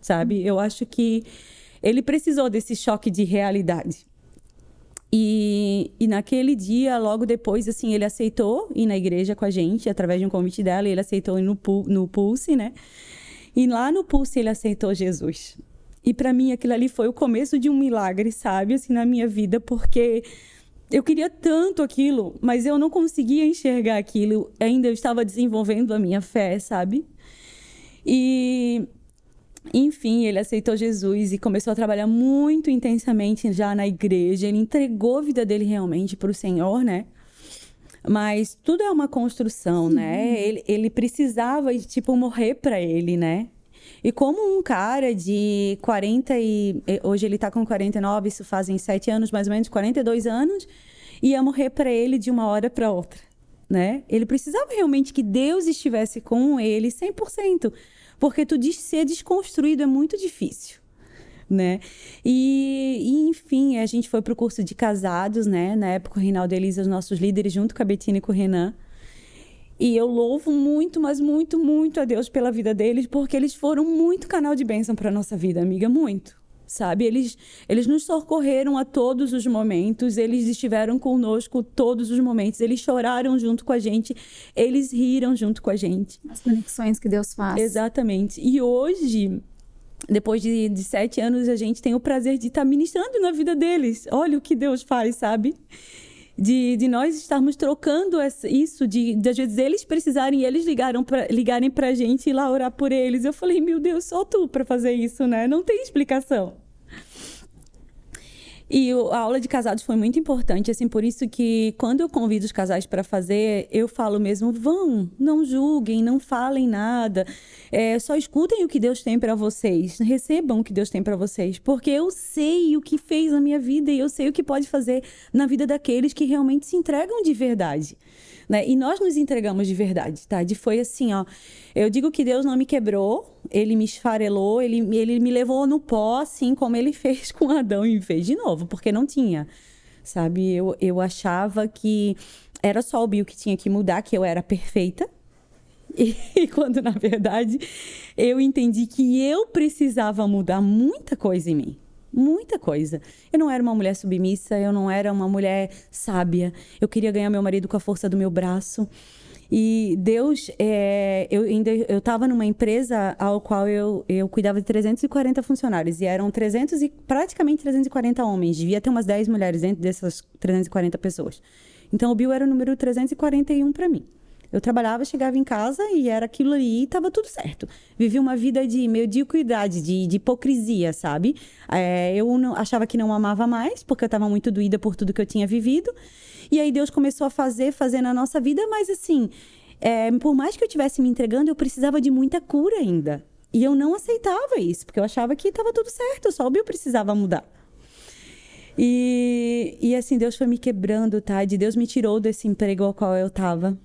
Sabe? Eu acho que ele precisou desse choque de realidade. E, e naquele dia, logo depois, assim, ele aceitou ir na igreja com a gente, através de um convite dela, ele aceitou ir no, no Pulse, né? E lá no Pulse ele aceitou Jesus. E para mim aquilo ali foi o começo de um milagre, sabe, assim, na minha vida, porque eu queria tanto aquilo, mas eu não conseguia enxergar aquilo. Ainda eu estava desenvolvendo a minha fé, sabe? E enfim, ele aceitou Jesus e começou a trabalhar muito intensamente já na igreja. Ele entregou a vida dele realmente para o Senhor, né? Mas tudo é uma construção, né? Ele, ele precisava, tipo, morrer para ele, né? E como um cara de 40 e... Hoje ele tá com 49, isso fazem 7 anos, mais ou menos, 42 anos. Ia morrer para ele de uma hora para outra, né? Ele precisava realmente que Deus estivesse com ele 100%. Porque tu diz ser desconstruído é muito difícil. Né? E, e, enfim, a gente foi para o curso de casados, né? Na época, o Reinaldo Elisa, os nossos líderes, junto com a Betina e com o Renan. E eu louvo muito, mas muito, muito a Deus pela vida deles, porque eles foram muito canal de bênção para nossa vida, amiga, muito sabe? Eles, eles nos socorreram a todos os momentos, eles estiveram conosco todos os momentos, eles choraram junto com a gente, eles riram junto com a gente. As conexões que Deus faz. Exatamente. E hoje, depois de, de sete anos, a gente tem o prazer de estar ministrando na vida deles. Olha o que Deus faz, sabe? De, de nós estarmos trocando essa, isso, de, de às vezes eles precisarem, eles ligaram pra, ligarem pra gente e lá orar por eles. Eu falei, meu Deus, só tu para fazer isso, né? Não tem explicação. E a aula de casados foi muito importante, assim, por isso que quando eu convido os casais para fazer, eu falo mesmo, vão, não julguem, não falem nada, é, só escutem o que Deus tem para vocês, recebam o que Deus tem para vocês, porque eu sei o que fez na minha vida e eu sei o que pode fazer na vida daqueles que realmente se entregam de verdade. Né? E nós nos entregamos de verdade, tá? De foi assim, ó. Eu digo que Deus não me quebrou, ele me esfarelou, ele, ele me levou no pó, assim como ele fez com Adão e fez de novo, porque não tinha. Sabe? Eu, eu achava que era só o Bill que tinha que mudar, que eu era perfeita. E quando, na verdade, eu entendi que eu precisava mudar muita coisa em mim Muita coisa. Eu não era uma mulher submissa, eu não era uma mulher sábia. Eu queria ganhar meu marido com a força do meu braço. E Deus, é, eu ainda eu estava numa empresa ao qual eu, eu cuidava de 340 funcionários e eram 300 e praticamente 340 homens. Devia ter umas 10 mulheres dentro dessas 340 pessoas. Então o Bill era o número 341 para mim. Eu trabalhava, chegava em casa e era aquilo ali e estava tudo certo. Vivi uma vida de mediocridade, de, de hipocrisia, sabe? É, eu não, achava que não amava mais, porque eu estava muito doída por tudo que eu tinha vivido. E aí Deus começou a fazer, fazer na nossa vida, mas assim, é, por mais que eu estivesse me entregando, eu precisava de muita cura ainda. E eu não aceitava isso, porque eu achava que estava tudo certo, só o Bill precisava mudar. E, e assim, Deus foi me quebrando, tá? De Deus me tirou desse emprego ao qual eu estava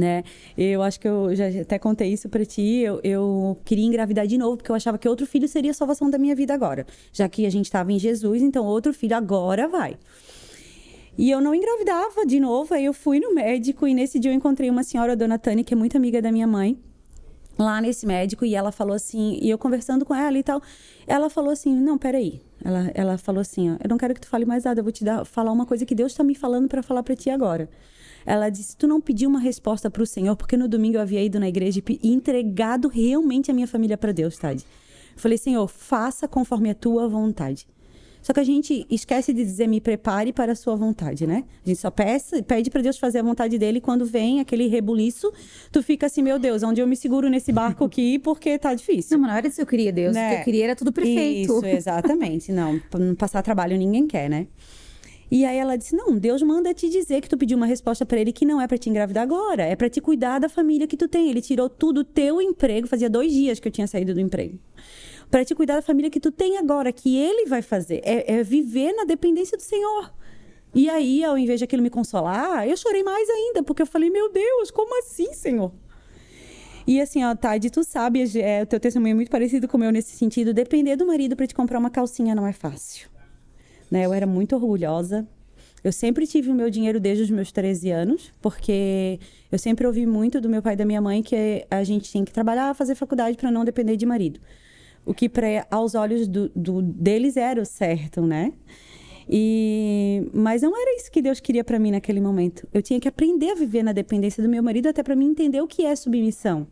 né? Eu acho que eu já até contei isso para ti. Eu, eu queria engravidar de novo, porque eu achava que outro filho seria a salvação da minha vida agora. Já que a gente estava em Jesus, então outro filho agora vai. E eu não engravidava de novo, aí eu fui no médico e nesse dia eu encontrei uma senhora, a dona Tânia, que é muito amiga da minha mãe, lá nesse médico, e ela falou assim, e eu conversando com ela e tal, ela falou assim: Não, peraí. Ela, ela falou assim: ó, Eu não quero que tu fale mais nada, eu vou te dar, falar uma coisa que Deus está me falando para falar para ti agora. Ela disse: Tu não pediu uma resposta para o Senhor, porque no domingo eu havia ido na igreja e entregado realmente a minha família para Deus, Tade. Falei: Senhor, faça conforme a tua vontade. Só que a gente esquece de dizer me prepare para a sua vontade, né? A gente só peça, pede para Deus fazer a vontade dele e quando vem aquele rebuliço, tu fica assim, meu Deus, onde eu me seguro nesse barco aqui porque tá difícil. Não, mas não era isso que eu queria, Deus. Né? O que eu né? queria era tudo perfeito. Isso, exatamente. não, não passar trabalho ninguém quer, né? E aí ela disse: Não, Deus manda te dizer que tu pediu uma resposta para ele que não é para te engravidar agora, é para te cuidar da família que tu tem. Ele tirou tudo teu emprego, fazia dois dias que eu tinha saído do emprego. Para te cuidar da família que tu tem agora, que ele vai fazer. É, é viver na dependência do Senhor. E aí, ao invés de aquilo me consolar, eu chorei mais ainda, porque eu falei: Meu Deus, como assim, Senhor? E assim, ó, Tade, tu sabe, é, o teu testemunho é muito parecido com o meu nesse sentido. Depender do marido para te comprar uma calcinha não é fácil. Né? Eu era muito orgulhosa. Eu sempre tive o meu dinheiro desde os meus 13 anos, porque eu sempre ouvi muito do meu pai e da minha mãe que a gente tinha que trabalhar, fazer faculdade para não depender de marido. O que, pra, aos olhos do, do, deles, era o certo, né? E, mas não era isso que Deus queria para mim naquele momento. Eu tinha que aprender a viver na dependência do meu marido até para mim entender o que é submissão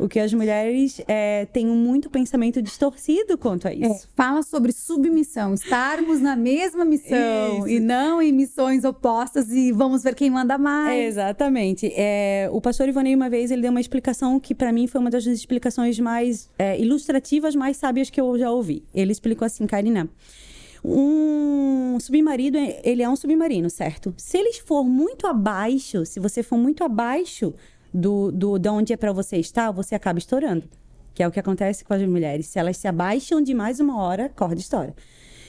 o que as mulheres é, têm muito pensamento distorcido quanto a isso. É, fala sobre submissão, estarmos na mesma missão isso. e não em missões opostas e vamos ver quem manda mais. É, exatamente. É, o pastor Ivonei, uma vez, ele deu uma explicação que para mim foi uma das explicações mais é, ilustrativas, mais sábias que eu já ouvi. Ele explicou assim, Karina um submarino, ele é um submarino, certo? Se ele for muito abaixo, se você for muito abaixo do, do de onde é para você estar, você acaba estourando. Que é o que acontece com as mulheres. Se elas se abaixam de mais uma hora, corda estoura.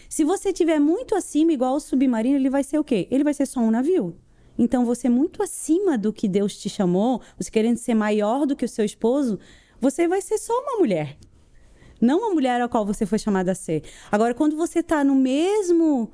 Se você tiver muito acima, igual o submarino, ele vai ser o quê? Ele vai ser só um navio. Então, você muito acima do que Deus te chamou, você querendo ser maior do que o seu esposo, você vai ser só uma mulher. Não a mulher a qual você foi chamada a ser. Agora, quando você está no mesmo.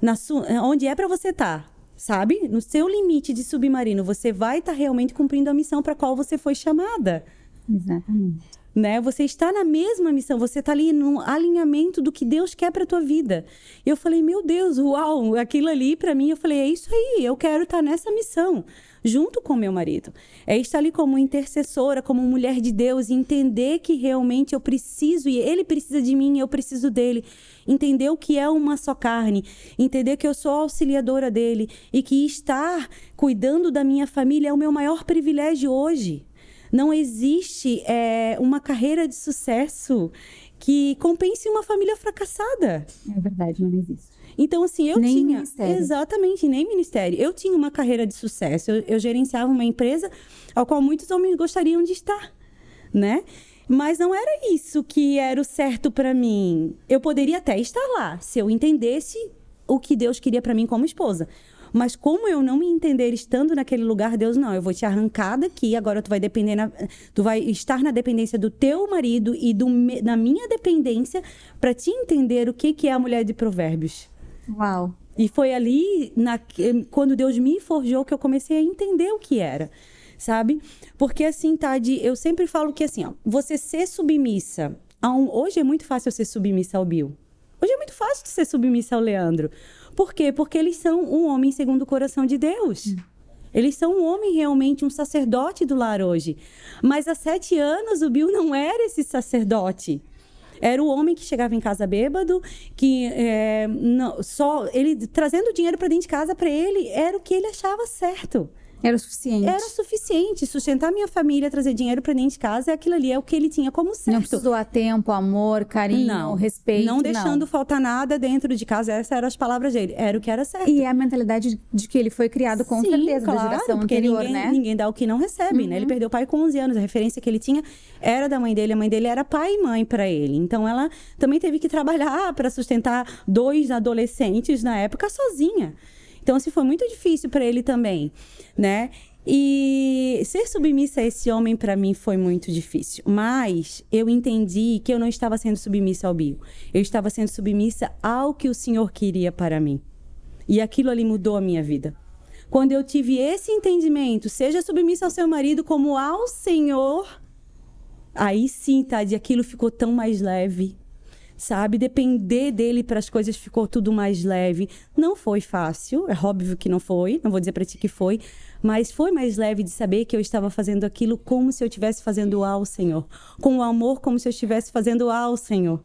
Na sua, onde é para você estar, tá, sabe? No seu limite de submarino, você vai estar tá realmente cumprindo a missão para qual você foi chamada. Exatamente. Né? Você está na mesma missão, você está ali no alinhamento do que Deus quer para tua vida. Eu falei, meu Deus, uau, aquilo ali para mim, eu falei, é isso aí, eu quero estar tá nessa missão junto com meu marido. É estar ali como intercessora, como mulher de Deus e entender que realmente eu preciso e ele precisa de mim, eu preciso dele. Entender o que é uma só carne, entender que eu sou auxiliadora dele e que estar cuidando da minha família é o meu maior privilégio hoje. Não existe é, uma carreira de sucesso que compense uma família fracassada. É verdade, não existe. Então, assim, eu nem tinha. Ministério. Exatamente, nem ministério. Eu tinha uma carreira de sucesso. Eu, eu gerenciava uma empresa ao qual muitos homens gostariam de estar, né? Mas não era isso que era o certo para mim. Eu poderia até estar lá, se eu entendesse o que Deus queria para mim como esposa. Mas como eu não me entender estando naquele lugar, Deus não, eu vou te arrancar daqui, agora tu vai depender na, tu vai estar na dependência do teu marido e do, na minha dependência para te entender o que que é a mulher de Provérbios. Uau. E foi ali, na, quando Deus me forjou, que eu comecei a entender o que era, sabe? Porque assim, Tade, eu sempre falo que assim, ó, você ser submissa. Um, hoje é muito fácil ser submissa ao Bill. Hoje é muito fácil de ser submissa ao Leandro. Por quê? Porque eles são um homem segundo o coração de Deus. Hum. Eles são um homem realmente, um sacerdote do lar hoje. Mas há sete anos o Bill não era esse sacerdote. Era o homem que chegava em casa bêbado, que é, não, só ele trazendo dinheiro para dentro de casa para ele era o que ele achava certo. Era o suficiente. Era suficiente. Sustentar minha família, trazer dinheiro para dentro de casa, aquilo ali é o que ele tinha como certo. Não precisou a tempo, amor, carinho, não, respeito. Não deixando não. faltar nada dentro de casa. Essas eram as palavras dele. Era o que era certo. E é a mentalidade de que ele foi criado com Sim, certeza, claro, da geração porque anterior, ninguém, né? Ninguém dá o que não recebe, uhum. né? Ele uhum. perdeu o pai com 11 anos. A referência que ele tinha era da mãe dele. A mãe dele era pai e mãe para ele. Então ela também teve que trabalhar para sustentar dois adolescentes na época sozinha. Então, assim, foi muito difícil para ele também, né? E ser submissa a esse homem para mim foi muito difícil. Mas eu entendi que eu não estava sendo submissa ao Bio. Eu estava sendo submissa ao que o Senhor queria para mim. E aquilo ali mudou a minha vida. Quando eu tive esse entendimento, seja submissa ao seu marido como ao Senhor, aí sim, Tade, aquilo ficou tão mais leve sabe? Depender dele para as coisas ficou tudo mais leve. Não foi fácil, é óbvio que não foi, não vou dizer para ti que foi, mas foi mais leve de saber que eu estava fazendo aquilo como se eu estivesse fazendo ao Senhor, com o amor como se eu estivesse fazendo ao Senhor.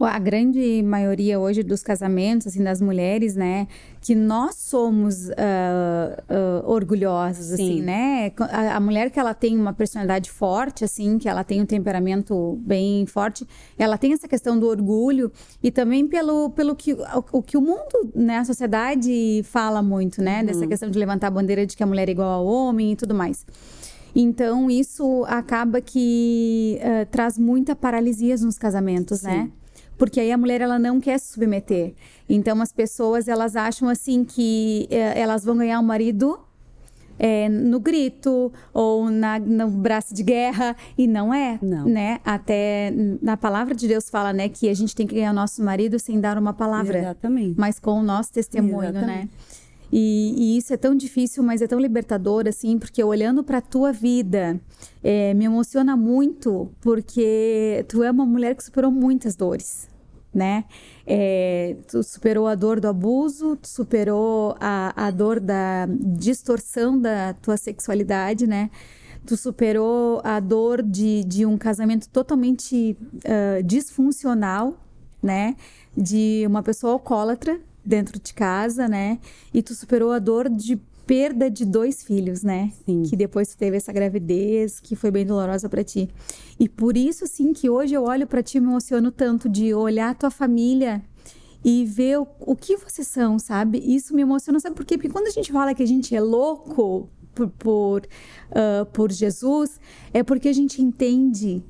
A grande maioria hoje dos casamentos, assim, das mulheres, né, que nós somos uh, uh, orgulhosas, assim, Sim. assim, né? A, a, mulher que ela tem uma personalidade forte, assim, que ela tem um temperamento bem forte, ela tem essa questão do orgulho e também pelo, pelo que o, o que o mundo, né, a sociedade fala muito, né, uhum. dessa questão de levantar a bandeira de que a mulher é igual ao homem e tudo mais. Então, isso acaba que uh, traz muita paralisia nos casamentos? Sim. né? Porque aí a mulher ela não quer se submeter. Então as pessoas elas acham assim que é, elas vão ganhar o um marido é, no grito ou na, no braço de guerra e não é, não. né? Até na palavra de Deus fala, né, que a gente tem que ganhar o nosso marido sem dar uma palavra, Exatamente. mas com o nosso testemunho, né? Exatamente. né? E, e, isso é tão difícil, mas é tão libertador, assim, porque olhando para a tua vida, é, me emociona muito, porque tu é uma mulher que superou muitas dores, né? É, tu superou a dor do abuso, tu superou a, a dor da distorção da tua sexualidade, né? Tu superou a dor de, de um casamento totalmente uh, disfuncional, né? De uma pessoa alcoólatra, dentro de casa, né? E tu superou a dor de perda de dois filhos, né? Sim. Que depois tu teve essa gravidez, que foi bem dolorosa para ti. E por isso, sim, que hoje eu olho para ti e me emociono tanto de olhar a tua família e ver o, o, que vocês são, sabe? Isso me emociona, sabe por quê? Porque quando a gente fala que a gente é louco por, por, uh, por Jesus, é porque a gente entende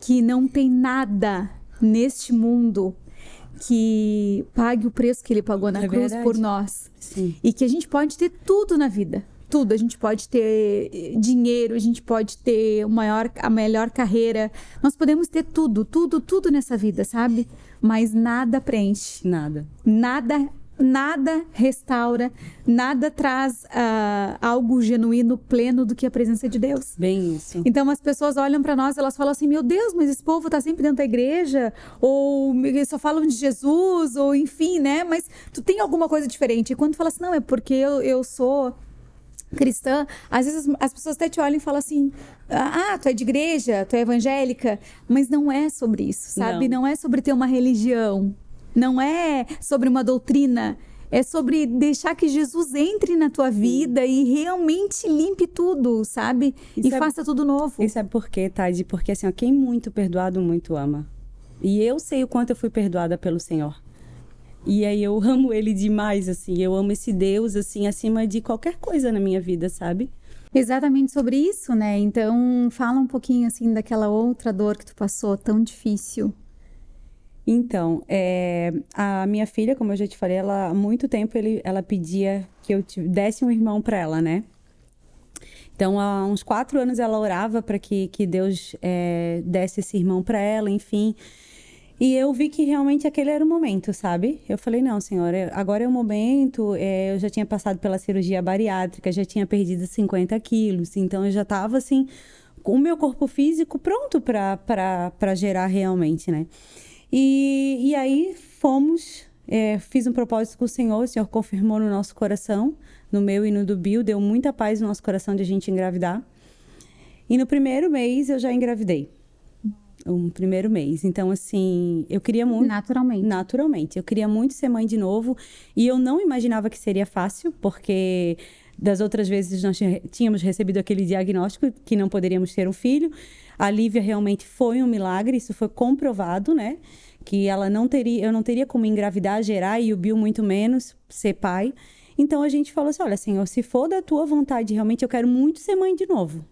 que não tem nada neste mundo que pague o preço que ele pagou na é cruz verdade. por nós. Sim. E que a gente pode ter tudo na vida. Tudo. A gente pode ter eh, dinheiro, a gente pode ter maior, a melhor carreira. Nós podemos ter tudo, tudo, tudo nessa vida, sabe? Mas nada preenche. Nada. Nada nada restaura, nada traz uh, algo genuíno, pleno do que a presença de Deus. Bem isso. Então as pessoas olham para nós, elas falam assim: meu Deus, mas esse povo está sempre dentro da igreja, ou só falam de Jesus, ou enfim, né? Mas tu tem alguma coisa diferente. E quando fala assim, não, é porque eu, eu sou cristã, às vezes as pessoas até te olham e falam assim: ah, tu é de igreja, tu é evangélica, mas não é sobre isso, sabe? Não, não é sobre ter uma religião. Não é sobre uma doutrina, é sobre deixar que Jesus entre na tua vida e realmente limpe tudo, sabe? E, e sabe, faça tudo novo. E sabe por quê, Tade? Porque assim, ó, quem muito perdoado, muito ama. E eu sei o quanto eu fui perdoada pelo Senhor. E aí eu amo ele demais, assim. Eu amo esse Deus, assim, acima de qualquer coisa na minha vida, sabe? Exatamente sobre isso, né? Então, fala um pouquinho, assim, daquela outra dor que tu passou, tão difícil. Então, é, a minha filha, como eu já te falei, ela há muito tempo ele, ela pedia que eu desse um irmão para ela, né? Então, há uns quatro anos ela orava para que, que Deus é, desse esse irmão para ela, enfim. E eu vi que realmente aquele era o momento, sabe? Eu falei, não, senhora, agora é o momento. É, eu já tinha passado pela cirurgia bariátrica, já tinha perdido 50 quilos, então eu já estava assim, com o meu corpo físico pronto para gerar realmente, né? E, e aí fomos, é, fiz um propósito com o Senhor, o Senhor confirmou no nosso coração, no meu e no do Bill, deu muita paz no nosso coração de a gente engravidar. E no primeiro mês eu já engravidei. Um primeiro mês. Então, assim, eu queria muito. Naturalmente. Naturalmente. Eu queria muito ser mãe de novo. E eu não imaginava que seria fácil, porque das outras vezes nós tínhamos recebido aquele diagnóstico que não poderíamos ter um filho. A Lívia realmente foi um milagre, isso foi comprovado, né? Que ela não teria, eu não teria como engravidar, gerar e o Bill muito menos ser pai. Então a gente falou assim: olha, Senhor, se for da tua vontade, realmente eu quero muito ser mãe de novo.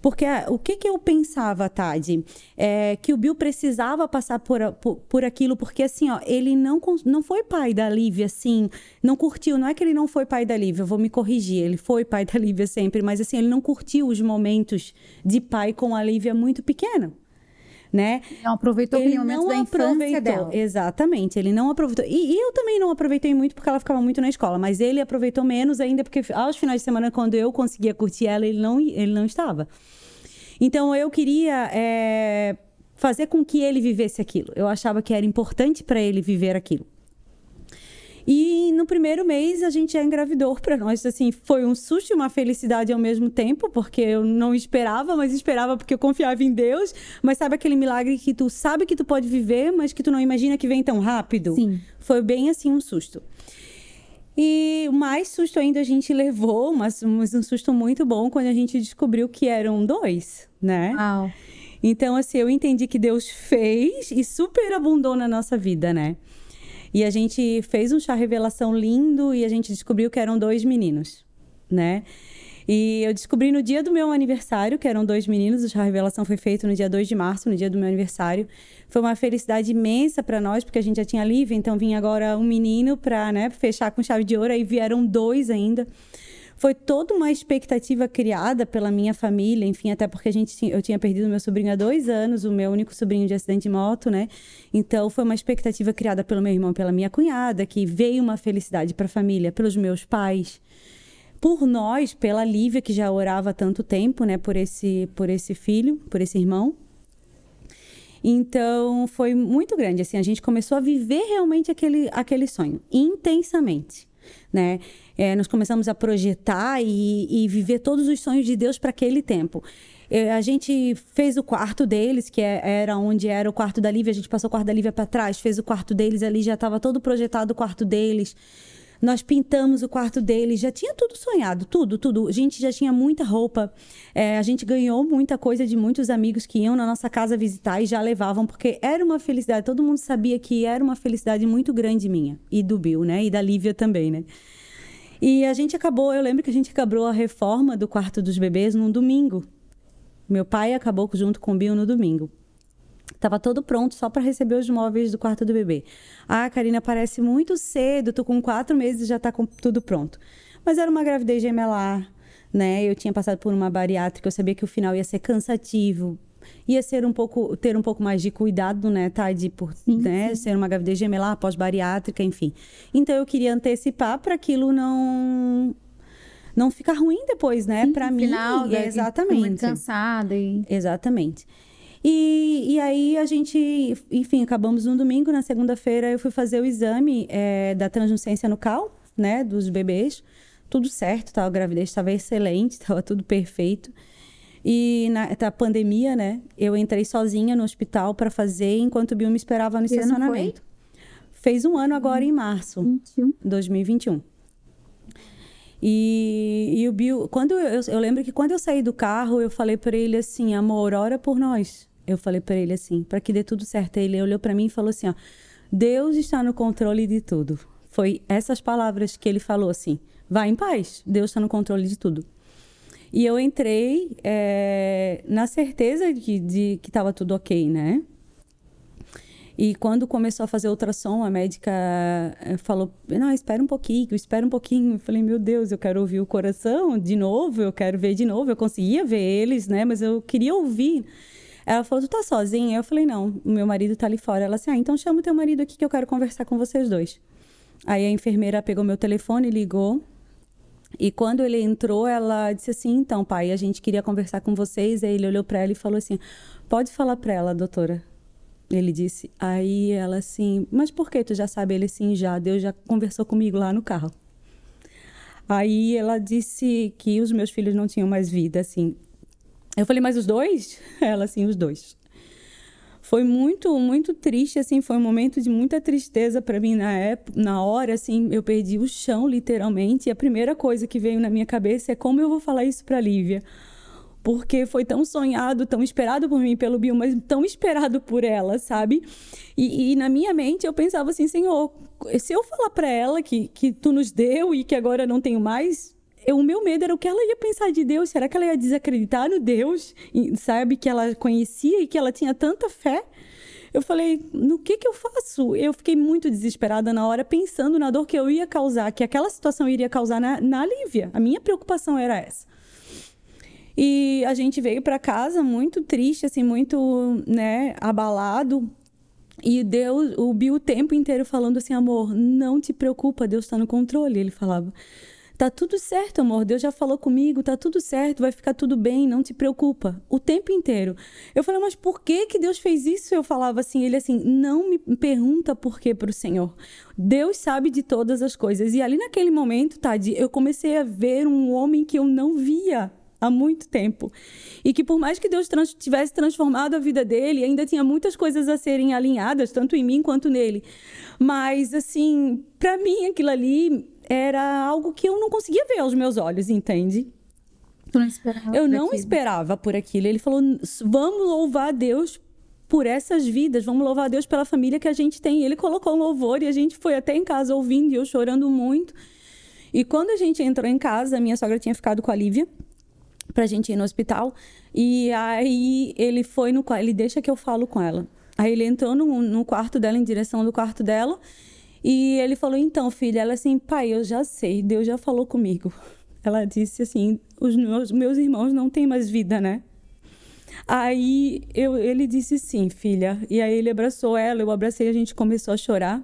Porque o que, que eu pensava, Tade? É que o Bill precisava passar por, por, por, aquilo, porque assim, ó, ele não, não foi pai da Lívia, assim, não curtiu. Não é que ele não foi pai da Lívia, eu vou me corrigir, ele foi pai da Lívia sempre, mas assim, ele não curtiu os momentos de pai com a Lívia muito pequena né? Não aproveitou ele momento da infância dela. Exatamente, ele não aproveitou. E, e, eu também não aproveitei muito porque ela ficava muito na escola, mas ele aproveitou menos ainda porque aos finais de semana, quando eu conseguia curtir ela, ele não, ele não estava. Então eu queria é, fazer com que ele vivesse aquilo. Eu achava que era importante para ele viver aquilo. E no primeiro mês a gente já engravidou para nós. Assim, foi um susto e uma felicidade ao mesmo tempo, porque eu não esperava, mas esperava porque eu confiava em Deus. Mas sabe aquele milagre que tu sabe que tu pode viver, mas que tu não imagina que vem tão rápido? Sim. Foi bem assim um susto. E mais susto ainda a gente levou, mas, mas um susto muito bom quando a gente descobriu que eram dois, né? Uau. Então, assim, eu entendi que Deus fez e superabundou na nossa vida, né? E a gente fez um chá revelação lindo e a gente descobriu que eram dois meninos, né? E eu descobri no dia do meu aniversário que eram dois meninos. O chá revelação foi feito no dia 2 de março, no dia do meu aniversário. Foi uma felicidade imensa para nós, porque a gente já tinha livre, então vinha agora um menino para né, fechar com chave de ouro, aí vieram dois ainda foi toda uma expectativa criada pela minha família, enfim, até porque a gente tinha, eu tinha perdido meu sobrinho há dois anos, o meu único sobrinho de acidente de moto, né? Então foi uma expectativa criada pelo meu irmão, pela minha cunhada, que veio uma felicidade para a família, pelos meus pais, por nós, pela Lívia que já orava há tanto tempo, né? Por esse, por esse filho, por esse irmão. Então foi muito grande, assim, a gente começou a viver realmente aquele, aquele sonho intensamente né? É, nós começamos a projetar e, e viver todos os sonhos de Deus para aquele tempo. É, a gente fez o quarto deles, que é, era onde era o quarto da Lívia, a gente passou o quarto da Lívia para trás, fez o quarto deles ali, já estava todo projetado o quarto deles. Nós pintamos o quarto deles, já tinha tudo sonhado, tudo, tudo. A gente já tinha muita roupa, é, a gente ganhou muita coisa de muitos amigos que iam na nossa casa visitar e já levavam, porque era uma felicidade. Todo mundo sabia que era uma felicidade muito grande minha e do Bill, né? E da Lívia também, né? E a gente acabou, eu lembro que a gente acabou a reforma do quarto dos bebês num domingo. Meu pai acabou junto com o Bill no domingo. Tava todo pronto só para receber os móveis do quarto do bebê. Ah, Karina, parece muito cedo, tu com quatro meses já tá com tudo pronto. Mas era uma gravidez gemelar, né? Eu tinha passado por uma bariátrica, eu sabia que o final ia ser cansativo, ia ser um pouco ter um pouco mais de cuidado, né, Tade, por sim, né, sim. ser uma gravidez gemelar pós-bariátrica, enfim. Então eu queria antecipar para aquilo não não ficar ruim depois, né, para mim. Final, exatamente. Muito cansada e Exatamente. E, e aí a gente, enfim, acabamos no domingo, na segunda-feira eu fui fazer o exame é, da translucência nucal, né, dos bebês. Tudo certo, tá? a gravidez estava excelente, estava tudo perfeito. E na, na pandemia, né, eu entrei sozinha no hospital para fazer enquanto o Bill me esperava no estacionamento. Fez um ano agora em março, 21. 2021. E, e o Bill, quando eu, eu lembro que quando eu saí do carro, eu falei para ele assim, amor, ora por nós. Eu falei para ele assim, para que dê tudo certo. Ele olhou para mim e falou assim, ó, Deus está no controle de tudo. Foi essas palavras que ele falou assim, vá em paz, Deus está no controle de tudo. E eu entrei é, na certeza de, de que estava tudo ok, né? E quando começou a fazer ultrassom, a médica eh, falou: Não, espera um pouquinho, espera um pouquinho. Eu falei: Meu Deus, eu quero ouvir o coração de novo, eu quero ver de novo. Eu conseguia ver eles, né? Mas eu queria ouvir. Ela falou: Tu tá sozinha? Eu falei: Não, meu marido tá ali fora. Ela assim: Ah, então chama o teu marido aqui que eu quero conversar com vocês dois. Aí a enfermeira pegou meu telefone, ligou. E quando ele entrou, ela disse assim: Então, pai, a gente queria conversar com vocês. Aí ele olhou para ela e falou assim: Pode falar para ela, doutora. Ele disse. Aí ela assim, mas por que tu já sabe? Ele sim, já. Deus já conversou comigo lá no carro. Aí ela disse que os meus filhos não tinham mais vida, assim. Eu falei, mas os dois? Ela, assim, os dois. Foi muito, muito triste, assim, foi um momento de muita tristeza para mim na época, na hora, assim, eu perdi o chão, literalmente, e a primeira coisa que veio na minha cabeça é como eu vou falar isso para Lívia porque foi tão sonhado, tão esperado por mim pelo Bill, mas tão esperado por ela, sabe? E, e na minha mente eu pensava assim, Senhor, se eu falar para ela que, que tu nos deu e que agora não tenho mais, o meu medo era o que ela ia pensar de Deus. Será que ela ia desacreditar no Deus, sabe, que ela conhecia e que ela tinha tanta fé? Eu falei, no que que eu faço? Eu fiquei muito desesperada na hora, pensando na dor que eu ia causar, que aquela situação iria causar na, na Lívia. A minha preocupação era essa. E a gente veio para casa muito triste, assim, muito, né, abalado. E Deus, o Bill o tempo inteiro falando assim, amor, não te preocupa, Deus está no controle. Ele falava, tá tudo certo, amor, Deus já falou comigo, tá tudo certo, vai ficar tudo bem, não te preocupa. O tempo inteiro. Eu falei, mas por que que Deus fez isso? Eu falava assim, ele assim, não me pergunta por que para o Senhor. Deus sabe de todas as coisas. E ali naquele momento, Tadi, eu comecei a ver um homem que eu não via há muito tempo. E que por mais que Deus trans tivesse transformado a vida dele, ainda tinha muitas coisas a serem alinhadas, tanto em mim quanto nele. Mas, assim, para mim aquilo ali era algo que eu não conseguia ver aos meus olhos, entende? Não eu não aquilo. esperava por aquilo. Ele falou: vamos louvar a Deus por essas vidas, vamos louvar a Deus pela família que a gente tem. Ele colocou um louvor e a gente foi até em casa ouvindo e eu chorando muito. E quando a gente entrou em casa, minha sogra tinha ficado com a Lívia pra gente ir no hospital. E aí ele foi no quarto, ele deixa que eu falo com ela. Aí ele entrou no, no quarto dela, em direção do quarto dela. E ele falou: Então, filha, ela assim, pai, eu já sei, Deus já falou comigo. Ela disse assim: Os meus, meus irmãos não têm mais vida, né? Aí eu, ele disse sim, filha. E aí ele abraçou ela, eu abracei, a gente começou a chorar.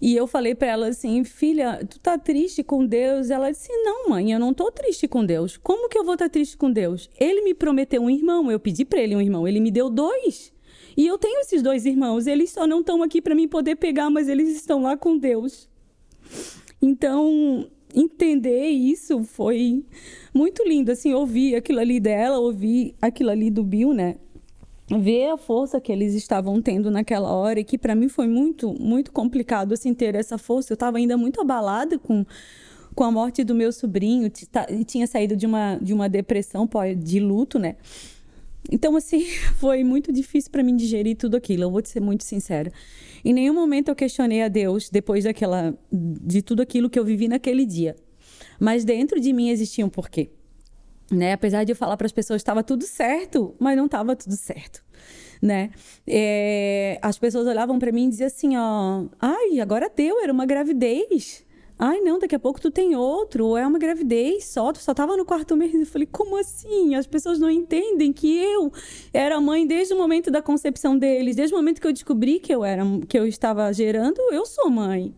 E eu falei para ela assim, filha, tu tá triste com Deus? Ela disse, não, mãe, eu não tô triste com Deus. Como que eu vou estar tá triste com Deus? Ele me prometeu um irmão, eu pedi para ele um irmão, ele me deu dois. E eu tenho esses dois irmãos, eles só não estão aqui para mim poder pegar, mas eles estão lá com Deus. Então, entender isso foi muito lindo, assim, ouvir aquilo ali dela, ouvir aquilo ali do Bill, né? ver a força que eles estavam tendo naquela hora e que para mim foi muito muito complicado assim ter essa força eu estava ainda muito abalada com com a morte do meu sobrinho tinha saído de uma de uma depressão de luto né então assim foi muito difícil para mim digerir tudo aquilo eu vou te ser muito sincera em nenhum momento eu questionei a Deus depois daquela de tudo aquilo que eu vivi naquele dia mas dentro de mim existia um porquê né? Apesar de eu falar para as pessoas que estava tudo certo, mas não estava tudo certo, né? É, as pessoas olhavam para mim e diziam assim, ó, ai, agora deu, era uma gravidez. Ai, não, daqui a pouco tu tem outro, ou é uma gravidez só, tu só tava no quarto mês. Eu falei, como assim? As pessoas não entendem que eu era mãe desde o momento da concepção deles, desde o momento que eu descobri que eu era que eu estava gerando, eu sou mãe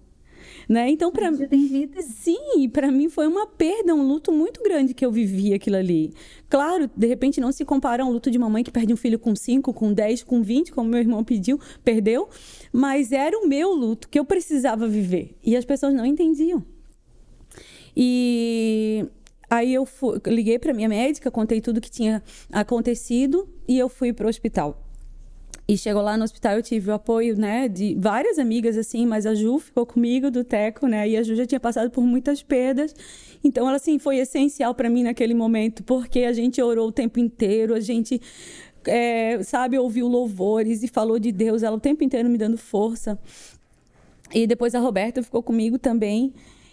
né? Então para mim tem vida. Sim, para mim foi uma perda, um luto muito grande que eu vivi aquilo ali. Claro, de repente não se compara a um luto de uma mãe que perde um filho com 5, com 10, com 20, como meu irmão pediu, perdeu, mas era o meu luto que eu precisava viver e as pessoas não entendiam. E aí eu fui, liguei para minha médica, contei tudo que tinha acontecido e eu fui para o hospital. E chegou lá no hospital, eu tive o apoio, né, de várias amigas, assim, mas a Ju ficou comigo do Teco, né, e a Ju já tinha passado por muitas perdas. Então, ela, assim, foi essencial para mim naquele momento, porque a gente orou o tempo inteiro, a gente, é, sabe, ouviu louvores e falou de Deus, ela o tempo inteiro me dando força. E depois a Roberta ficou comigo também.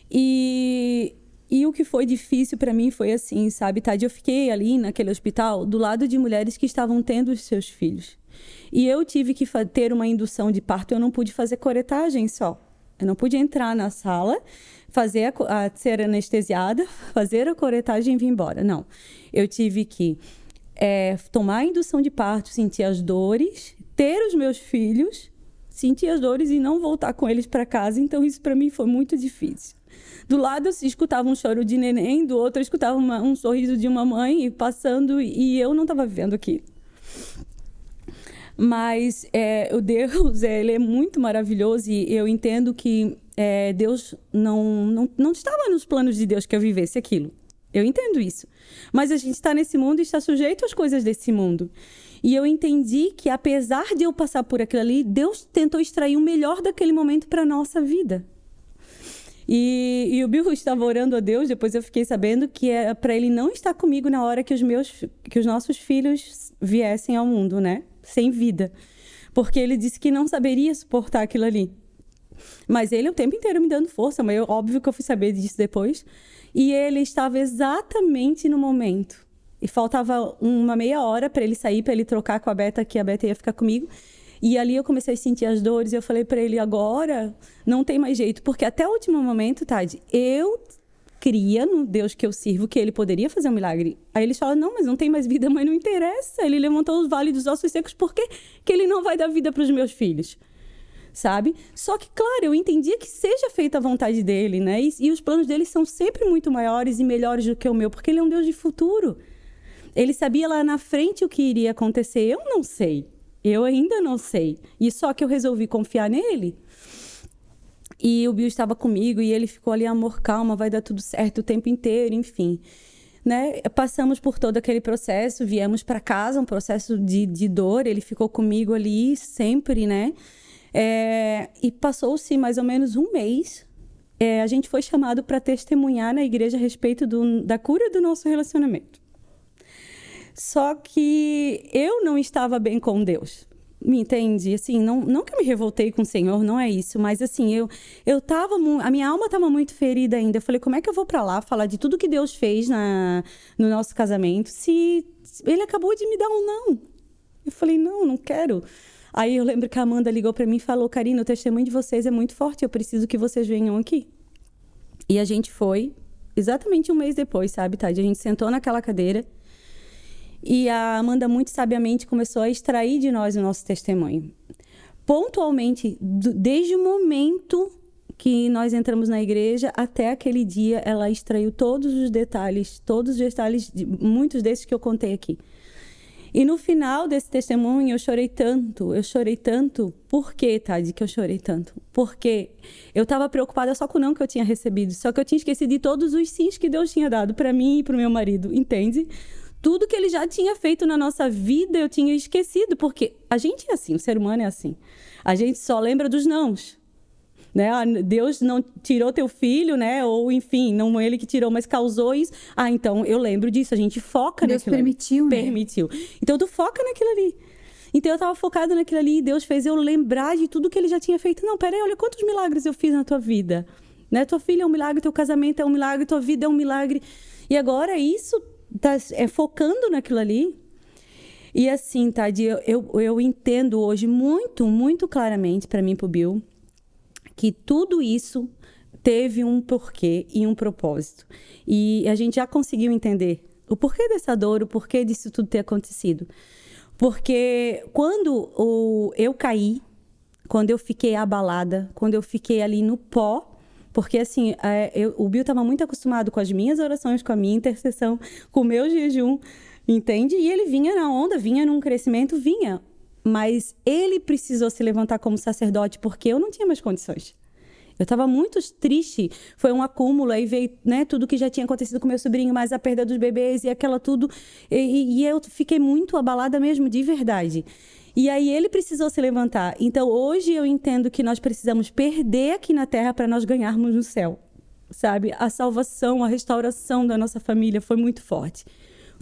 E, e o que foi difícil para mim foi assim, sabe, Tade? Eu fiquei ali naquele hospital do lado de mulheres que estavam tendo os seus filhos. E eu tive que ter uma indução de parto, eu não pude fazer coretagem só. Eu não pude entrar na sala, fazer a, a ser anestesiada, fazer a coretagem e vir embora. Não. Eu tive que é, tomar a indução de parto, sentir as dores, ter os meus filhos, sentir as dores e não voltar com eles para casa. Então, isso para mim foi muito difícil. Do lado eu escutava um choro de neném, do outro eu escutava uma, um sorriso de uma mãe passando e eu não estava vivendo aquilo. Mas é, o Deus, é, ele é muito maravilhoso e eu entendo que é, Deus não, não, não estava nos planos de Deus que eu vivesse aquilo. Eu entendo isso. Mas a gente está nesse mundo e está sujeito às coisas desse mundo. E eu entendi que, apesar de eu passar por aquilo ali, Deus tentou extrair o melhor daquele momento para a nossa vida. E, e o Bill estava orando a Deus, depois eu fiquei sabendo que é para ele não estar comigo na hora que os meus que os nossos filhos viessem ao mundo, né? Sem vida. Porque ele disse que não saberia suportar aquilo ali. Mas ele o tempo inteiro me dando força, mas eu, óbvio que eu fui saber disso depois. E ele estava exatamente no momento. E faltava uma meia hora para ele sair, para ele trocar com a Beta, que a Beta ia ficar comigo. E ali eu comecei a sentir as dores e eu falei para ele: agora não tem mais jeito, porque até o último momento, Tade, eu cria no Deus que eu sirvo que ele poderia fazer um milagre. Aí eles falam: não, mas não tem mais vida, mas não interessa. Ele levantou os vales dos ossos secos, por que, que ele não vai dar vida para os meus filhos? Sabe? Só que, claro, eu entendia que seja feita a vontade dele, né? E, e os planos dele são sempre muito maiores e melhores do que o meu, porque ele é um Deus de futuro. Ele sabia lá na frente o que iria acontecer. Eu não sei. Eu ainda não sei. E só que eu resolvi confiar nele. E o Bill estava comigo e ele ficou ali, amor, calma, vai dar tudo certo o tempo inteiro, enfim. Né? Passamos por todo aquele processo, viemos para casa, um processo de, de dor. Ele ficou comigo ali sempre, né? É, e passou-se mais ou menos um mês. É, a gente foi chamado para testemunhar na igreja a respeito do, da cura do nosso relacionamento. Só que eu não estava bem com Deus. Me entende? Assim, não, não que eu me revoltei com o Senhor, não é isso, mas assim, eu eu tava a minha alma estava muito ferida ainda. Eu falei, como é que eu vou para lá falar de tudo que Deus fez na no nosso casamento se ele acabou de me dar um não? Eu falei, não, não quero. Aí eu lembro que a Amanda ligou para mim e falou: Karina, o testemunho de vocês é muito forte, eu preciso que vocês venham aqui. E a gente foi, exatamente um mês depois, sabe, Tade? A gente sentou naquela cadeira e a Amanda, muito sabiamente, começou a extrair de nós o nosso testemunho. Pontualmente, desde o momento que nós entramos na igreja até aquele dia, ela extraiu todos os detalhes, todos os detalhes, muitos desses que eu contei aqui. E no final desse testemunho eu chorei tanto, eu chorei tanto. Por que, Tade, que eu chorei tanto? Porque eu estava preocupada só com o não que eu tinha recebido, só que eu tinha esquecido de todos os sims que Deus tinha dado para mim e para o meu marido, entende? Tudo que ele já tinha feito na nossa vida eu tinha esquecido, porque a gente é assim, o ser humano é assim. A gente só lembra dos nãos. Né? Ah, Deus não tirou teu filho, né? Ou enfim, não ele que tirou, mas causou isso. Ah, então eu lembro disso. A gente foca Deus naquilo. permitiu, ali. né? Permitiu. Então tu foca naquilo ali. Então eu estava focada naquilo ali e Deus fez eu lembrar de tudo que ele já tinha feito. Não, peraí, olha quantos milagres eu fiz na tua vida. Né? Tua filha é um milagre, teu casamento é um milagre, tua vida é um milagre. E agora isso tá é, focando naquilo ali. E assim, Tadi, eu, eu, eu entendo hoje muito, muito claramente para mim, pro Bill, que tudo isso teve um porquê e um propósito. E a gente já conseguiu entender o porquê dessa dor, o porquê disso tudo ter acontecido. Porque quando o, eu caí, quando eu fiquei abalada, quando eu fiquei ali no pó, porque, assim, é, eu, o Bill estava muito acostumado com as minhas orações, com a minha intercessão, com o meu jejum, entende? E ele vinha na onda, vinha num crescimento, vinha. Mas ele precisou se levantar como sacerdote porque eu não tinha mais condições. Eu estava muito triste. Foi um acúmulo, aí veio né, tudo que já tinha acontecido com meu sobrinho, mais a perda dos bebês e aquela tudo. E, e eu fiquei muito abalada mesmo, de verdade. E aí ele precisou se levantar. Então hoje eu entendo que nós precisamos perder aqui na terra para nós ganharmos no céu. Sabe? A salvação, a restauração da nossa família foi muito forte.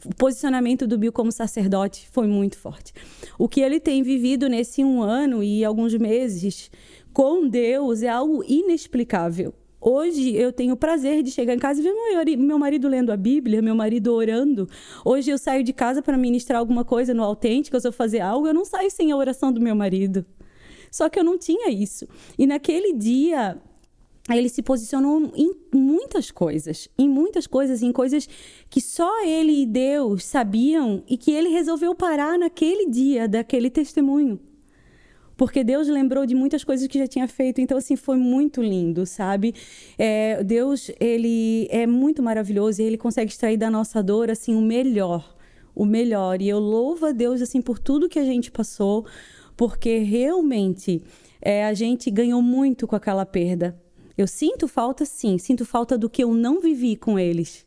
O posicionamento do Bill como sacerdote foi muito forte. O que ele tem vivido nesse um ano e alguns meses com Deus é algo inexplicável. Hoje eu tenho o prazer de chegar em casa e ver meu marido lendo a Bíblia, meu marido orando. Hoje eu saio de casa para ministrar alguma coisa no autêntico, eu vou fazer algo, eu não saio sem a oração do meu marido. Só que eu não tinha isso. E naquele dia ele se posicionou em muitas coisas, em muitas coisas, em coisas que só ele e Deus sabiam e que ele resolveu parar naquele dia daquele testemunho porque Deus lembrou de muitas coisas que já tinha feito. Então, assim, foi muito lindo, sabe? É, Deus, ele é muito maravilhoso e ele consegue extrair da nossa dor, assim, o melhor o melhor. E eu louvo a Deus, assim, por tudo que a gente passou, porque realmente é, a gente ganhou muito com aquela perda. Eu sinto falta, sim, sinto falta do que eu não vivi com eles.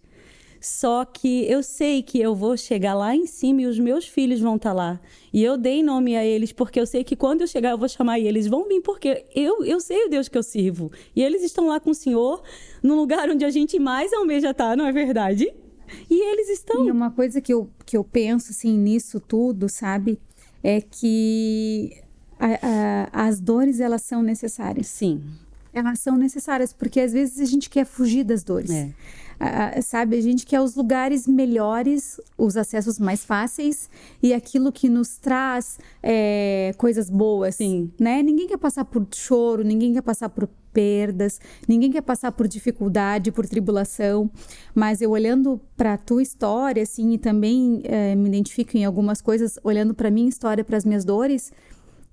Só que eu sei que eu vou chegar lá em cima e os meus filhos vão estar tá lá. E eu dei nome a eles porque eu sei que quando eu chegar eu vou chamar e eles vão vir porque eu, eu sei o Deus que eu sirvo. E eles estão lá com o Senhor no lugar onde a gente mais almeja estar, tá, não é verdade? E eles estão. E uma coisa que eu, que eu penso assim nisso tudo, sabe? É que a, a, as dores elas são necessárias. Sim. Elas são necessárias porque às vezes a gente quer fugir das dores. É sabe? A gente quer os lugares melhores, os acessos mais fáceis e aquilo que nos traz é, coisas boas, Sim. né? Ninguém quer passar por choro, ninguém quer passar por perdas, ninguém quer passar por dificuldade, por tribulação, mas eu olhando para a tua história, assim, e também é, me identifico em algumas coisas, olhando para minha história, para as minhas dores,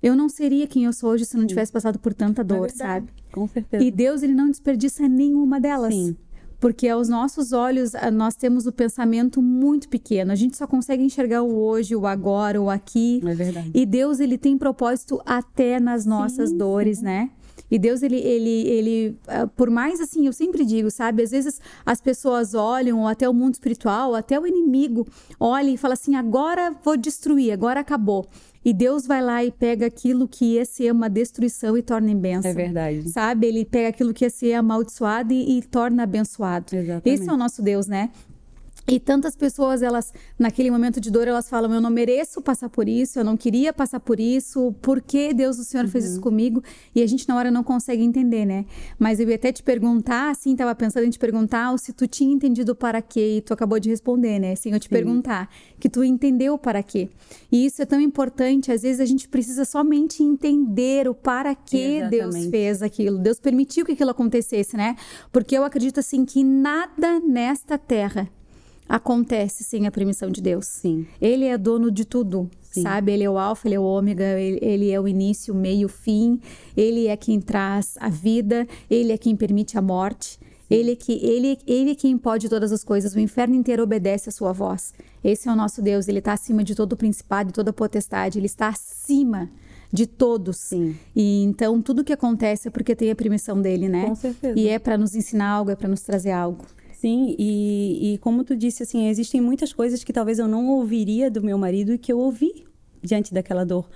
eu não seria quem eu sou hoje se não tivesse passado por tanta dor, é sabe? Com certeza. E Deus, ele não desperdiça nenhuma delas. Sim porque aos nossos olhos nós temos o pensamento muito pequeno. A gente só consegue enxergar o hoje, o agora, o aqui. É verdade. E Deus ele tem propósito até nas nossas sim, dores, sim. né? E Deus, ele, ele, ele, ah, por mais assim, eu sempre digo, sabe? Às vezes as pessoas olham, ou até o mundo espiritual, ou até o inimigo, olha e fala assim: agora vou destruir, agora acabou. E Deus vai lá e pega aquilo que ia ser uma destruição e torna em bênção. É verdade. Sabe? Ele pega aquilo que ia ser amaldiçoado e, e torna abençoado. Exatamente. Esse é o nosso Deus, né? E tantas pessoas, elas, naquele momento de dor, elas falam: Eu não mereço passar por isso, eu não queria passar por isso, por que Deus, o Senhor, uhum. fez isso uhum. comigo? E a gente, na hora, não consegue entender, né? Mas eu ia até te perguntar, assim, tava pensando em te perguntar se tu tinha entendido para quê, e tu acabou de responder, né? Assim, eu te Sim. perguntar, que tu entendeu para quê. E isso é tão importante, às vezes a gente precisa somente entender o para que Deus fez aquilo, Deus permitiu que aquilo acontecesse, né? Porque eu acredito, assim, que nada nesta terra acontece sem a permissão de Deus. Sim. Ele é dono de tudo, Sim. sabe? Ele é o alfa, ele é o ômega, ele, ele, é o início, o meio, o fim. Ele é quem traz a vida, ele é quem permite a morte. Ele é, que, ele, ele é quem pode todas as coisas. O inferno inteiro obedece a sua voz. Esse é o nosso Deus. Ele está acima de todo o principado e toda potestade. Ele está acima de todos. Sim. E então tudo que acontece é porque tem a permissão dele, né? Com certeza. E é para nos ensinar algo, é para nos trazer algo. Sim, e, e como tu disse, assim, existem muitas coisas que talvez eu não ouviria do meu marido e que eu ouvi diante daquela dor.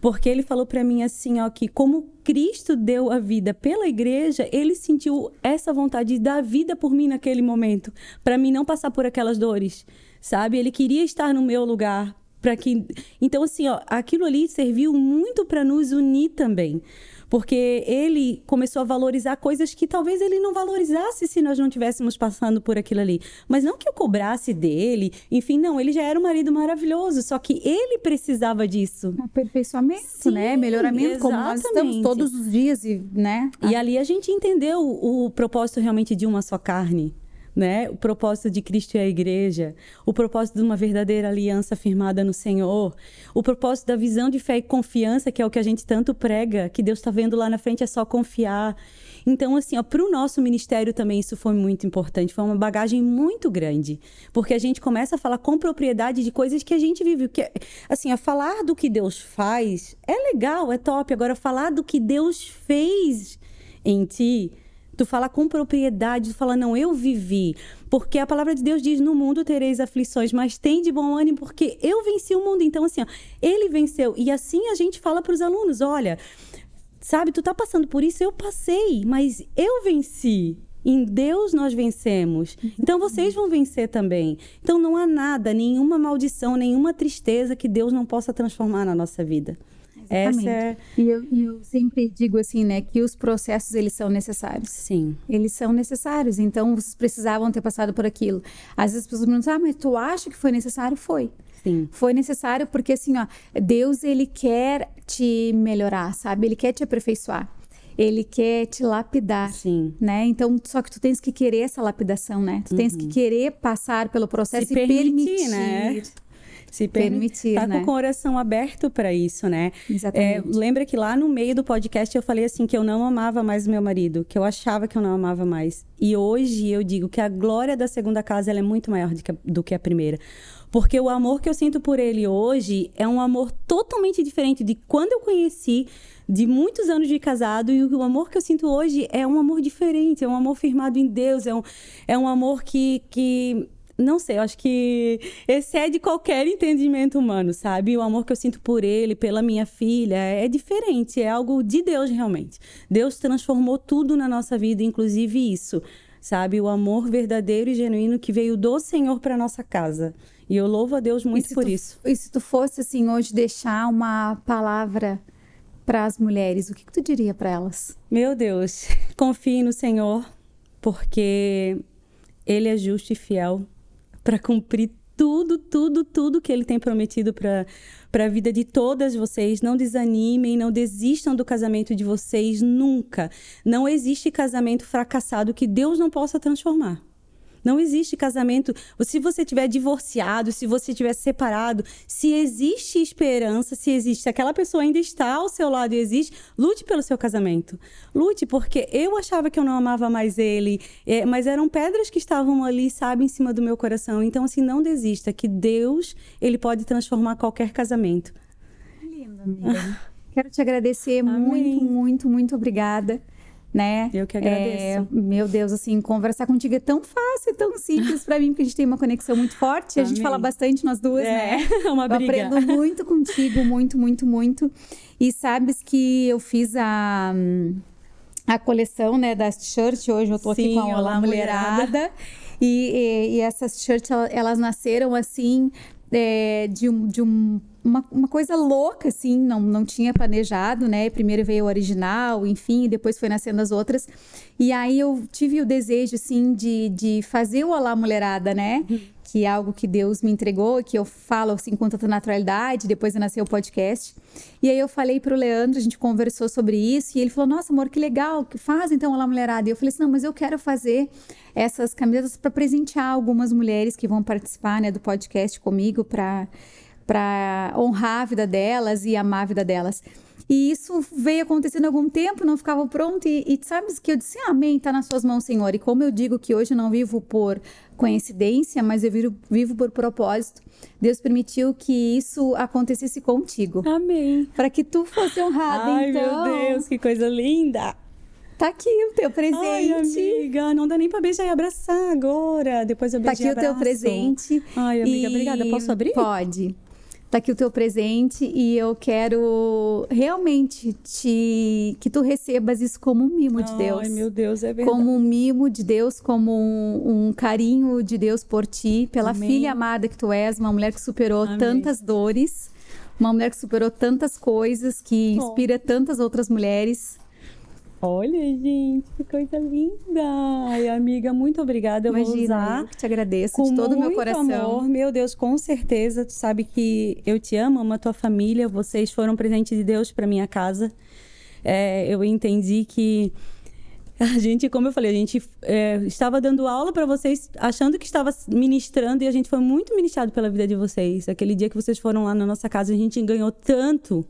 Porque ele falou para mim assim, ó, que como Cristo deu a vida pela igreja, ele sentiu essa vontade de dar vida por mim naquele momento, para mim não passar por aquelas dores, sabe? Ele queria estar no meu lugar, para que Então assim, ó, aquilo ali serviu muito para nos unir também porque ele começou a valorizar coisas que talvez ele não valorizasse se nós não estivéssemos passando por aquilo ali. Mas não que eu cobrasse dele, enfim, não, ele já era um marido maravilhoso, só que ele precisava disso. Aperfeiçoamento, Sim, né? Melhoramento, exatamente. como nós estamos todos os dias, e, né? E ali a gente entendeu o propósito realmente de uma só carne né? O propósito de Cristo e a igreja, o propósito de uma verdadeira aliança firmada no Senhor, o propósito da visão de fé e confiança, que é o que a gente tanto prega, que Deus está vendo lá na frente, é só confiar. Então, assim, para o nosso ministério também isso foi muito importante, foi uma bagagem muito grande, porque a gente começa a falar com propriedade de coisas que a gente vive. Que, assim, a falar do que Deus faz é legal, é top. Agora, falar do que Deus fez em ti, tu fala com propriedade, tu fala, não, eu vivi. Porque a palavra de Deus diz: no mundo tereis aflições, mas tem de bom ânimo, porque eu venci o mundo. Então, assim, ó, ele venceu. E assim a gente fala para os alunos: olha, sabe, tu tá passando por isso, eu passei, mas eu venci. Em Deus nós vencemos. Então vocês vão vencer também. Então não há nada, nenhuma maldição, nenhuma tristeza que Deus não possa transformar na nossa vida. Exatamente. Essa é... e, eu, eu sempre digo assim, né, que os processos eles são necessários. Sim. Eles são necessários, então vocês precisavam ter passado por aquilo. Às vezes as pessoas me perguntam, ah, mas tu acha que foi necessário? Foi. Sim. Foi necessário porque assim, ó, Deus ele quer te melhorar, sabe? Ele quer te aperfeiçoar. Ele quer te lapidar, Sim. né? Então, só que tu tens que querer essa lapidação, né? Tu uhum. tens que uhum. querer passar pelo processo Se e permitir, permitir né? Se permitir, tá né? com o coração aberto para isso, né? Exatamente. É, lembra que lá no meio do podcast eu falei assim que eu não amava mais meu marido, que eu achava que eu não amava mais. E hoje eu digo que a glória da segunda casa ela é muito maior do que, a, do que a primeira. Porque o amor que eu sinto por ele hoje é um amor totalmente diferente de quando eu conheci, de muitos anos de casado, e o amor que eu sinto hoje é um amor diferente, é um amor firmado em Deus, é um, é um amor que, que não sei, eu acho que excede qualquer entendimento humano, sabe? O amor que eu sinto por ele, pela minha filha, é diferente, é algo de Deus realmente. Deus transformou tudo na nossa vida, inclusive isso, sabe? O amor verdadeiro e genuíno que veio do Senhor para nossa casa. E eu louvo a Deus muito por tu, isso. E se tu fosse assim hoje deixar uma palavra para as mulheres, o que, que tu diria para elas? Meu Deus, confie no Senhor, porque ele é justo e fiel para cumprir tudo, tudo, tudo que ele tem prometido para a vida de todas vocês. Não desanimem, não desistam do casamento de vocês nunca. Não existe casamento fracassado que Deus não possa transformar. Não existe casamento. Se você tiver divorciado, se você tiver separado, se existe esperança, se existe, se aquela pessoa ainda está ao seu lado e existe, lute pelo seu casamento. Lute, porque eu achava que eu não amava mais ele, é, mas eram pedras que estavam ali, sabe, em cima do meu coração. Então, assim, não desista, que Deus, ele pode transformar qualquer casamento. Lindo, amiga. Quero te agradecer Amém. muito, muito, muito obrigada né? Eu que agradeço. É, meu Deus, assim, conversar contigo é tão fácil, tão simples para mim, porque a gente tem uma conexão muito forte. A gente fala bastante nós duas, é, né? É uma briga. Eu aprendo muito contigo, muito, muito, muito. E sabes que eu fiz a a coleção, né, das t-shirts. Hoje eu tô Sim, aqui com a Olá Mulherada. mulherada. E, e, e, essas t-shirts, elas nasceram assim, é, de, um, de um uma, uma coisa louca, assim, não, não tinha planejado, né? Primeiro veio o original, enfim, depois foi nascendo as outras. E aí eu tive o desejo, assim, de, de fazer o Olá Mulherada, né? Que é algo que Deus me entregou, que eu falo, assim, com tanta naturalidade. Depois nasceu o podcast. E aí eu falei pro Leandro, a gente conversou sobre isso, e ele falou, nossa, amor, que legal, que faz então Olá Mulherada. E eu falei assim, não, mas eu quero fazer essas camisetas para presentear algumas mulheres que vão participar, né, do podcast comigo, para para honrar a vida delas e amar a vida delas. E isso veio acontecendo há algum tempo, não ficava pronto. E, e sabes que eu disse, amém, está nas suas mãos, Senhor. E como eu digo que hoje eu não vivo por coincidência, mas eu vivo, vivo por propósito, Deus permitiu que isso acontecesse contigo. Amém. Para que tu fosse honrada, Ai, então. meu Deus, que coisa linda. Tá aqui o teu presente. Ai, amiga, não dá nem pra beijar e abraçar agora. Depois eu beijo Tá aqui o teu presente. Ai, amiga, e... obrigada. Posso abrir? Pode tá aqui o teu presente e eu quero realmente te que tu recebas isso como um mimo de Deus. Ai, meu Deus, é verdade. Como um mimo de Deus, como um, um carinho de Deus por ti, pela Amém. filha amada que tu és, uma mulher que superou Amém. tantas dores, uma mulher que superou tantas coisas, que inspira tantas outras mulheres. Olha, gente, que coisa linda! Ai, amiga, muito obrigada. Eu Imagina, vou usar eu te agradeço com de todo o meu coração. Amor. Meu Deus, com certeza. Tu sabe que eu te amo, amo a tua família. Vocês foram presente de Deus para minha casa. É, eu entendi que a gente, como eu falei, a gente é, estava dando aula para vocês, achando que estava ministrando, e a gente foi muito ministrado pela vida de vocês. Aquele dia que vocês foram lá na nossa casa, a gente ganhou tanto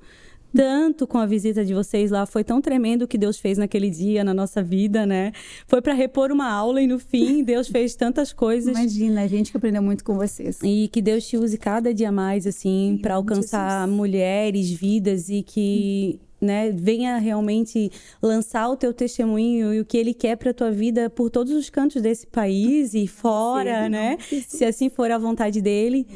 tanto com a visita de vocês lá. Foi tão tremendo o que Deus fez naquele dia na nossa vida, né? Foi para repor uma aula e no fim Deus fez tantas coisas. Imagina, a gente que aprendeu muito com vocês. E que Deus te use cada dia mais, assim, para alcançar Jesus. mulheres, vidas e que. Né, venha realmente lançar o teu testemunho e o que ele quer para tua vida por todos os cantos desse país e fora, Sim, né? Se assim for a vontade dele.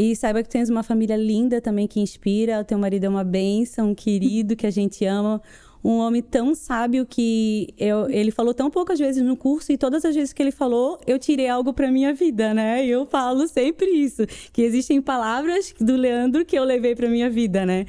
E saiba que tens uma família linda também que inspira. O teu marido é uma bênção, um querido que a gente ama. Um homem tão sábio que eu, ele falou tão poucas vezes no curso e todas as vezes que ele falou, eu tirei algo para minha vida, né? E eu falo sempre isso, que existem palavras do Leandro que eu levei para minha vida, né?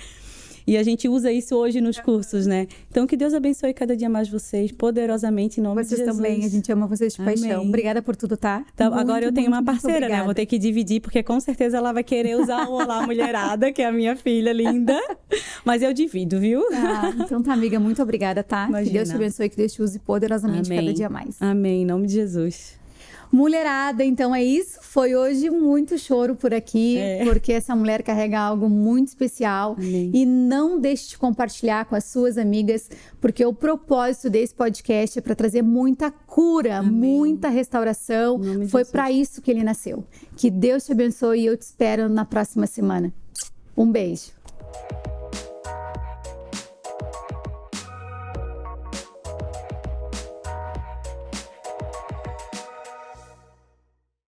E a gente usa isso hoje nos cursos, né? Então, que Deus abençoe cada dia mais vocês, poderosamente, em nome vocês de Jesus. Vocês também, a gente ama vocês de paixão. Amém. Obrigada por tudo, tá? Então, muito, agora eu tenho muito, uma parceira, né? Vou ter que dividir, porque com certeza ela vai querer usar o Olá Mulherada, que é a minha filha linda. Mas eu divido, viu? Ah, então tá, amiga, muito obrigada, tá? Imagina. Que Deus te abençoe, que Deus te use poderosamente Amém. cada dia mais. Amém, em nome de Jesus. Mulherada, então é isso. Foi hoje muito choro por aqui, É. porque essa mulher carrega algo muito especial. Amém. E não deixe de compartilhar com as suas amigas, porque o propósito desse podcast é para trazer muita cura, muita restauração. Foi para isso que ele nasceu. Que Deus te abençoe e eu te espero na próxima semana. Um beijo.